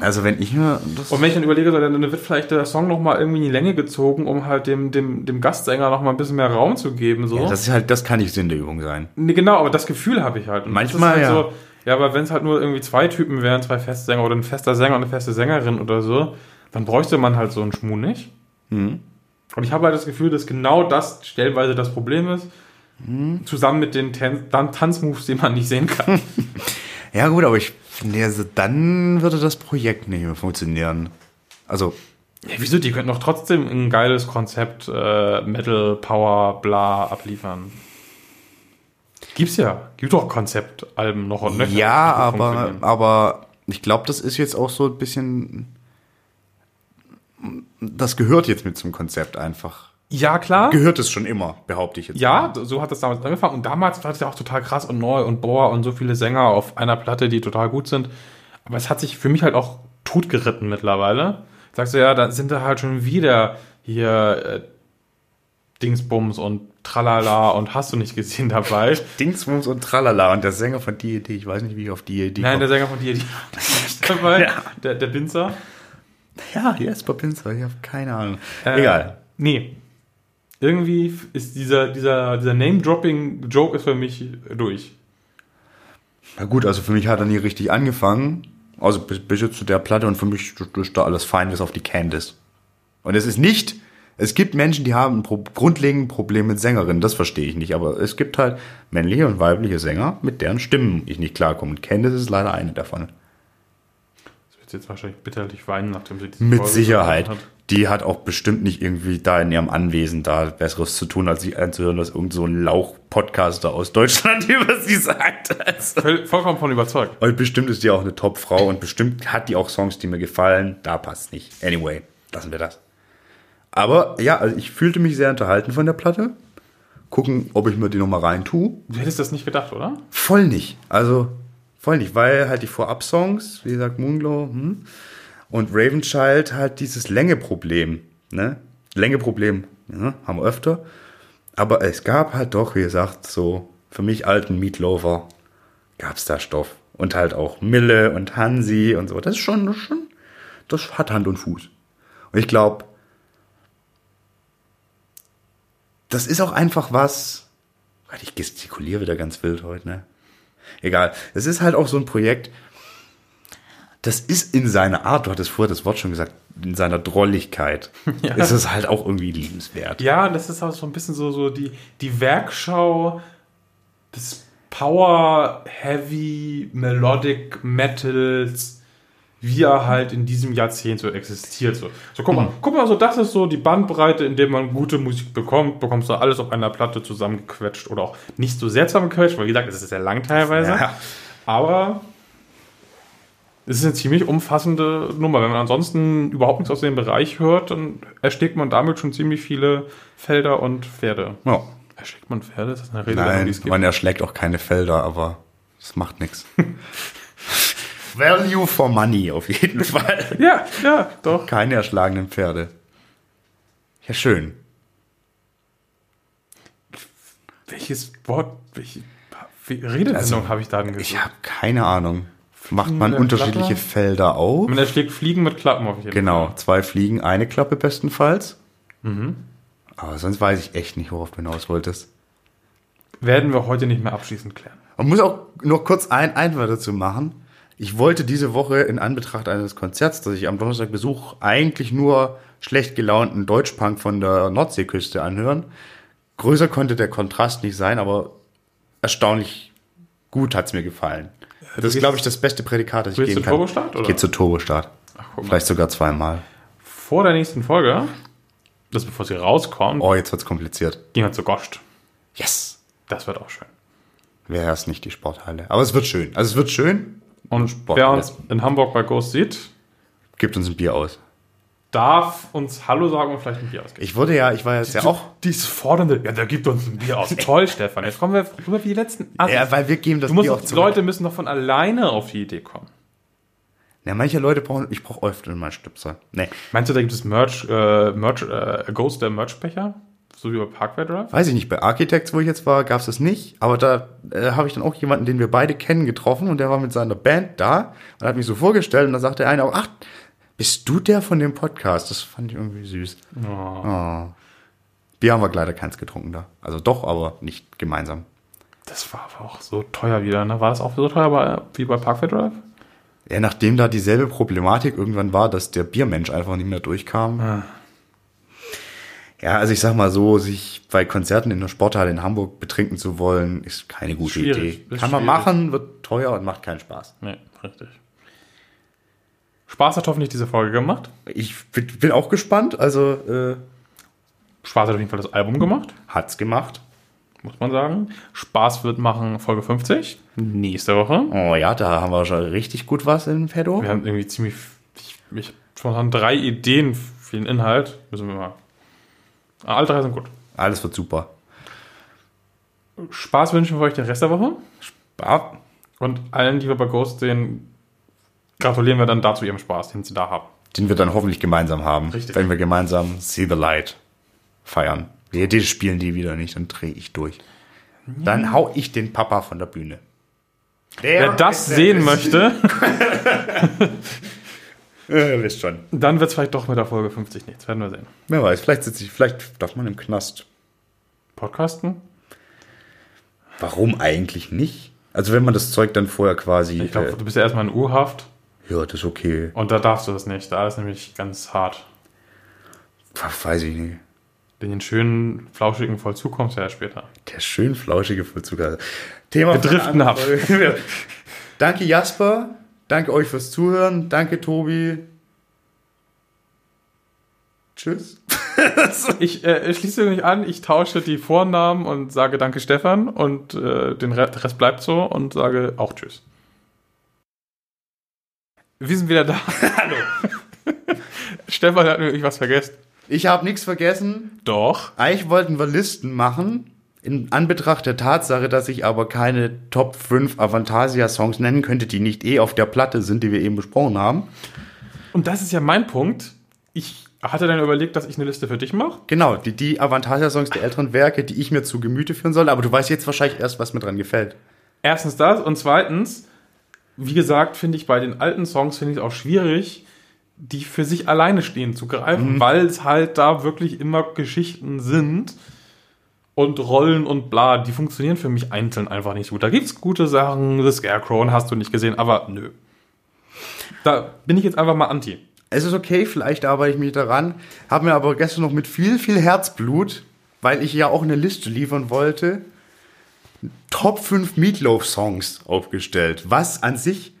Also wenn ich mir das. Und wenn ich dann überlege, dann wird vielleicht der Song noch mal irgendwie in die Länge gezogen, um halt dem, dem, dem Gastsänger noch mal ein bisschen mehr Raum zu geben. So. Ja, das ist halt, das kann nicht Sinn der Übung sein. nee, genau, aber das Gefühl habe ich halt. Und Manchmal, ist ja. halt So, ja, aber wenn es halt nur irgendwie zwei Typen wären, zwei Festsänger oder ein fester Sänger und eine feste Sängerin oder so, dann bräuchte man halt so einen Schmuh nicht. Mhm. Und ich habe halt das Gefühl, dass genau das stellenweise das Problem ist. Mhm. Zusammen mit den Tan Tan Tanzmoves, die man nicht sehen kann. Ja gut, aber ich finde, also dann würde das Projekt nicht mehr funktionieren. Also, ja, wieso? Die könnten doch trotzdem ein geiles Konzept äh, Metal, Power, bla abliefern. Gibt's ja. Gibt doch Konzeptalben noch und nöcher. ja, aber, aber ich glaube, das ist jetzt auch so ein bisschen. Das gehört jetzt mit zum Konzept einfach. Ja, klar. Gehört es schon immer, behaupte ich jetzt. Ja, so hat das damals angefangen. Und damals war das ja auch total krass und neu und boah und so viele Sänger auf einer Platte, die total gut sind. Aber es hat sich für mich halt auch totgeritten mittlerweile. Sagst du, ja, da sind da halt schon wieder hier äh, Dingsbums und Tralala und hast du nicht gesehen dabei. Dingsbums und Tralala und der Sänger von D&D, ich weiß nicht, wie ich auf D&D Nein, der. Sänger von dir, die dabei, Ja. der, der Binzer. Ja, Jesper Pinzer, ich habe keine Ahnung. Äh, Egal. Nee. Irgendwie ist dieser, dieser, dieser Name-Dropping-Joke ist für mich durch. Na gut, also für mich hat er nie richtig angefangen. Also bis, bis jetzt zu der Platte und für mich ist da alles fein, bis auf die Candice. Und es ist nicht, es gibt Menschen, die haben ein pro, grundlegend Problem mit Sängerinnen, das verstehe ich nicht, aber es gibt halt männliche und weibliche Sänger, mit deren Stimmen ich nicht klarkomme. Und Candice ist leider eine davon. Das wird jetzt wahrscheinlich bitterlich weinen, nachdem sie diese Mit Folge Sicherheit. hat. Die hat auch bestimmt nicht irgendwie da in ihrem Anwesen da Besseres zu tun, als sich anzuhören, was irgend so ein Lauch-Podcaster aus Deutschland über sie sagt. Also. Voll, vollkommen von überzeugt. Und bestimmt ist die auch eine Top-Frau und bestimmt hat die auch Songs, die mir gefallen. Da passt nicht. Anyway, lassen wir das. Aber ja, also ich fühlte mich sehr unterhalten von der Platte. Gucken, ob ich mir die nochmal rein tue. Du hättest das nicht gedacht, oder? Voll nicht. Also voll nicht, weil halt die Vorab-Songs, wie gesagt, Moonglow hm, und Ravenchild halt dieses Längeproblem, ne? Längeproblem ja, haben wir öfter. Aber es gab halt doch, wie gesagt, so für mich alten Meatloafer gab's da Stoff. Und halt auch Mille und Hansi und so. Das ist schon, das ist schon, das hat Hand und Fuß. Und ich glaube, das ist auch einfach was. Ich gestikuliere wieder ganz wild heute, ne? Egal. Es ist halt auch so ein Projekt, das ist in seiner Art, du hattest vorher das Wort schon gesagt, in seiner Drolligkeit. Ja. Ist es halt auch irgendwie liebenswert. Ja, das ist auch so ein bisschen so, so die, die Werkschau des Power, Heavy, Melodic Metals, wie er halt in diesem Jahrzehnt so existiert. So, so guck mal, guck mal, so das ist so die Bandbreite, in der man gute Musik bekommt. Bekommst du alles auf einer Platte zusammengequetscht oder auch nicht so sehr zusammengequetscht, weil wie gesagt, es ist sehr lang teilweise. Ja. Aber es ist eine ziemlich umfassende Nummer. Wenn man ansonsten überhaupt nichts aus dem Bereich hört, dann erschlägt man damit schon ziemlich viele Felder und Pferde. Ja. Erschlägt man Pferde? Ist das eine Rede, Nein, man erschlägt auch keine Felder, aber es macht nichts. Value for money auf jeden Fall. Ja, ja, doch. Keine erschlagenen Pferde. Ja, schön. Welches Wort, welche Redewendung Also, habe ich da denn Ich gesagt? habe keine Ahnung. Macht man unterschiedliche Klappe? Felder auf? Man erschlägt Fliegen mit Klappen auf jeden Genau, Fall. zwei Fliegen, eine Klappe bestenfalls. Mhm. Aber sonst weiß ich echt nicht, worauf du hinaus wolltest. Werden wir heute nicht mehr abschließend klären. Man muss auch nur kurz ein Einwand dazu machen. Ich wollte diese Woche in Anbetracht eines Konzerts, das ich am Donnerstag besuche, eigentlich nur schlecht gelaunten Deutschpunk von der Nordseeküste anhören. Größer konnte der Kontrast nicht sein, aber erstaunlich gut hat's mir gefallen. Das ist, glaube ich, das beste Prädikat, das ich geben kann. Turbostart, Ich oder? gehe zu Turbostart. guck mal. Vielleicht sogar zweimal. Vor der nächsten Folge, das bevor sie rauskommt, Oh, jetzt wird's kompliziert. gehen wir zu Goscht. Yes! Das wird auch schön. Wäre erst nicht die Sporthalle. Aber es wird schön. Also es wird schön. Und Sport- wer uns in Hamburg bei Ghost sieht, Gibt uns ein Bier aus. darf uns Hallo sagen und vielleicht ein Bier ausgeben. Ich wurde ja, ich war jetzt ja auch. Dieses fordernde, ja, der gibt uns ein Bier aus. Toll, Stefan. Jetzt kommen wir rüber wie die letzten Assis. Ja, weil wir geben das du musst, Bier auch die zurück. Leute müssen doch von alleine auf die Idee kommen. Ja, manche Leute brauchen, ich brauche öfter mal Stüpser. Nee, Meinst du, da gibt es Merch, äh, Merch, äh, Ghost der Merchbecher? So wie bei Parkway Drive? weiß ich nicht. Bei Architects, wo ich jetzt war, gab's das nicht. Aber da äh, habe ich dann auch jemanden, den wir beide kennen, getroffen und der war mit seiner Band da und hat mich so vorgestellt und da sagte der eine auch, ach, bist du der von dem Podcast? Das fand ich irgendwie süß. Oh. Bier haben wir leider keins getrunken da. Also doch, aber nicht gemeinsam. Das war aber auch so teuer wieder, ne? War das auch so teuer bei, wie bei Parkway Drive? Ja, nachdem da dieselbe Problematik irgendwann war, dass der Biermensch einfach nicht mehr durchkam. Ah. Ja, also ich sag mal so, sich bei Konzerten in der Sporthalle in Hamburg betrinken zu wollen, ist keine gute Schwierig, Idee. Kann man schwierig. machen, wird teuer und macht keinen Spaß. Nee, richtig. Spaß hat hoffentlich diese Folge gemacht. Ich bin bin auch gespannt, also äh, Spaß hat auf jeden Fall das Album gemacht, hat's gemacht. muss man sagen. Spaß wird machen Folge 50, nächste Woche. Oh ja, da haben wir schon richtig gut was in Pedo. Wir haben irgendwie ziemlich, ich, ich habe spontan drei Ideen für den Inhalt. Müssen wir mal. Alle drei sind gut. Alles wird super. Spaß wünschen wir euch den Rest der Woche. Ja, Und allen, die wir bei Ghost sehen, gratulieren wir dann dazu ihrem Spaß, den sie da haben. den wir dann hoffentlich gemeinsam haben. Richtig. Wenn wir gemeinsam See the Light feiern. Die, die spielen die wieder nicht, dann drehe ich durch. Dann hau ich den Papa von der Bühne. Wer das sehen möchte, Äh, wisst schon. dann wird es vielleicht doch mit der Folge 50 nichts. Werden wir sehen. Wer weiß, vielleicht sitze ich, vielleicht darf man im Knast. Podcasten? Warum eigentlich nicht? Also wenn man das Zeug dann vorher quasi. Ich glaube, äh, du bist ja erstmal in U-Haft ja, das ist okay. und da darfst du das nicht. Da ist nämlich ganz hart. Weiß ich nicht. Den schönen, flauschigen Vollzug kommst du ja später. Der schön flauschige Vollzug. Also, Thema Wir driften ab. Danke Jasper. Danke euch fürs Zuhören. Danke Tobi. Tschüss. Ich äh, schließe mich an, ich tausche die Vornamen und sage Danke Stefan und äh, den Rest bleibt so und sage auch Tschüss. Wir sind wieder da. Hallo. Stefan hat nämlich was vergessen. Ich habe nichts vergessen. Doch. Eigentlich wollten wir Listen machen. In Anbetracht der Tatsache, dass ich aber keine Top 5 Avantasia-Songs nennen könnte, die nicht eh auf der Platte sind, die wir eben besprochen haben. Und das ist ja mein Punkt. Ich hatte dann überlegt, dass ich eine Liste für dich mache. Genau, die, die Avantasia-Songs der älteren Werke, die ich mir zu Gemüte führen soll. Aber du weißt jetzt wahrscheinlich erst, was mir dran gefällt. Erstens das und zweitens, wie gesagt, finde ich bei den alten Songs finde ich es auch schwierig, die für sich alleine stehen zu greifen, weil es halt da wirklich immer Geschichten sind und Rollen und bla, die funktionieren für mich einzeln einfach nicht gut. Da gibt es gute Sachen, The Scarecrow hast du nicht gesehen, aber nö. Da bin ich jetzt einfach mal anti. Es ist okay, vielleicht arbeite ich mich daran. Habe mir aber gestern noch mit viel, viel Herzblut, weil ich ja auch eine Liste liefern wollte, Top 5 Meatloaf-Songs aufgestellt. Was an sich,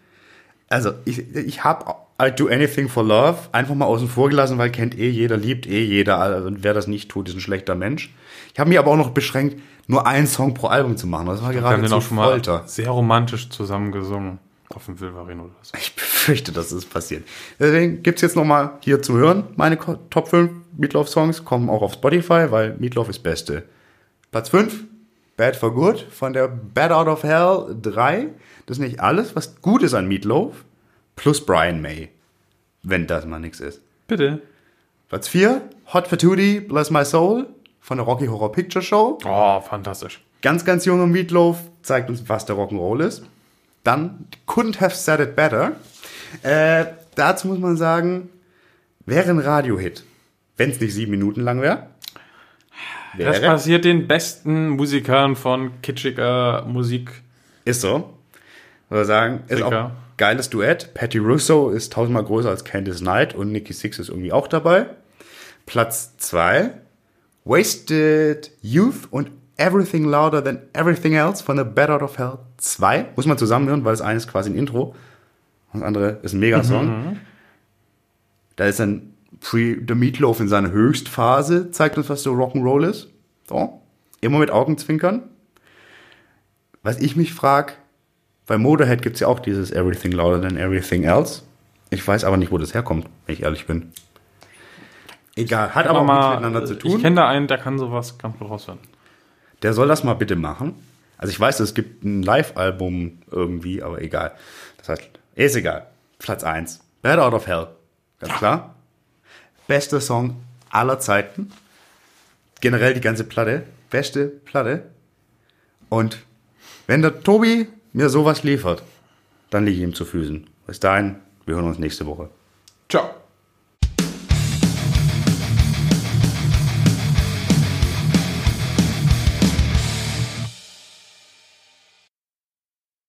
also ich, ich habe I Do Anything for Love einfach mal außen vor gelassen, weil kennt eh jeder, liebt eh jeder. Also wer das nicht tut, ist ein schlechter Mensch. Ich habe mir aber auch noch beschränkt, nur einen Song pro Album zu machen. Das war gerade zu auch schon mal Folter. sehr romantisch zusammen gesungen. Auf dem Wilverin oder so. Ich befürchte, dass es passiert. Deswegen gibt's jetzt nochmal hier zu hören. Meine Top 5 Meatloaf-Songs kommen auch auf Spotify, weil Meatloaf ist Beste. Platz 5, Bad for Good von der Bad Out of Hell 3. Das ist nicht alles, was gut ist an Meatloaf. Plus Brian May. Wenn das mal nichts ist. Bitte. Platz 4, Hot for Tootie, Bless My Soul von der Rocky Horror Picture Show. Oh, fantastisch. Ganz, ganz junger Meatloaf zeigt uns, was der Rock'n'Roll ist. Dann Couldn't Have Said It Better. Äh, dazu muss man sagen, wäre ein Radiohit, wenn es nicht sieben Minuten lang wäre. Das Wäre. passiert den besten Musikern von kitschiger Musik. Ist so. Würde sagen, ist Sicher. auch geiles Duett. Patty Russo ist tausendmal größer als Candice Knight und Nikki Six ist irgendwie auch dabei. Platz zwei Wasted Youth und Everything Louder Than Everything Else von The Bad Out of Hell 2. Muss man zusammenhören, weil das eine ist quasi ein Intro. Und das andere ist ein Megasong. Da ist dann Pre The Meatloaf in seiner Höchstphase, zeigt uns, was so Rock'n'Roll ist. So. Immer mit Augenzwinkern. Was ich mich frage, bei Motorhead gibt es ja auch dieses Everything Louder Than Everything Else. Ich weiß aber nicht, wo das herkommt, wenn ich ehrlich bin. Egal, hat aber auch nichts miteinander zu tun. Ich kenne da einen, der kann sowas ganz gut raushören. Der soll das mal bitte machen. Also ich weiß, es gibt ein Live-Album irgendwie, aber egal. Das heißt, ist egal. Platz 1. Bad Out of Hell. Ganz klar. Bester Song aller Zeiten. Generell die ganze Platte. Beste Platte. Und wenn der Tobi mir sowas liefert, dann liege ich ihm zu Füßen. Bis dahin, wir hören uns nächste Woche. Ciao.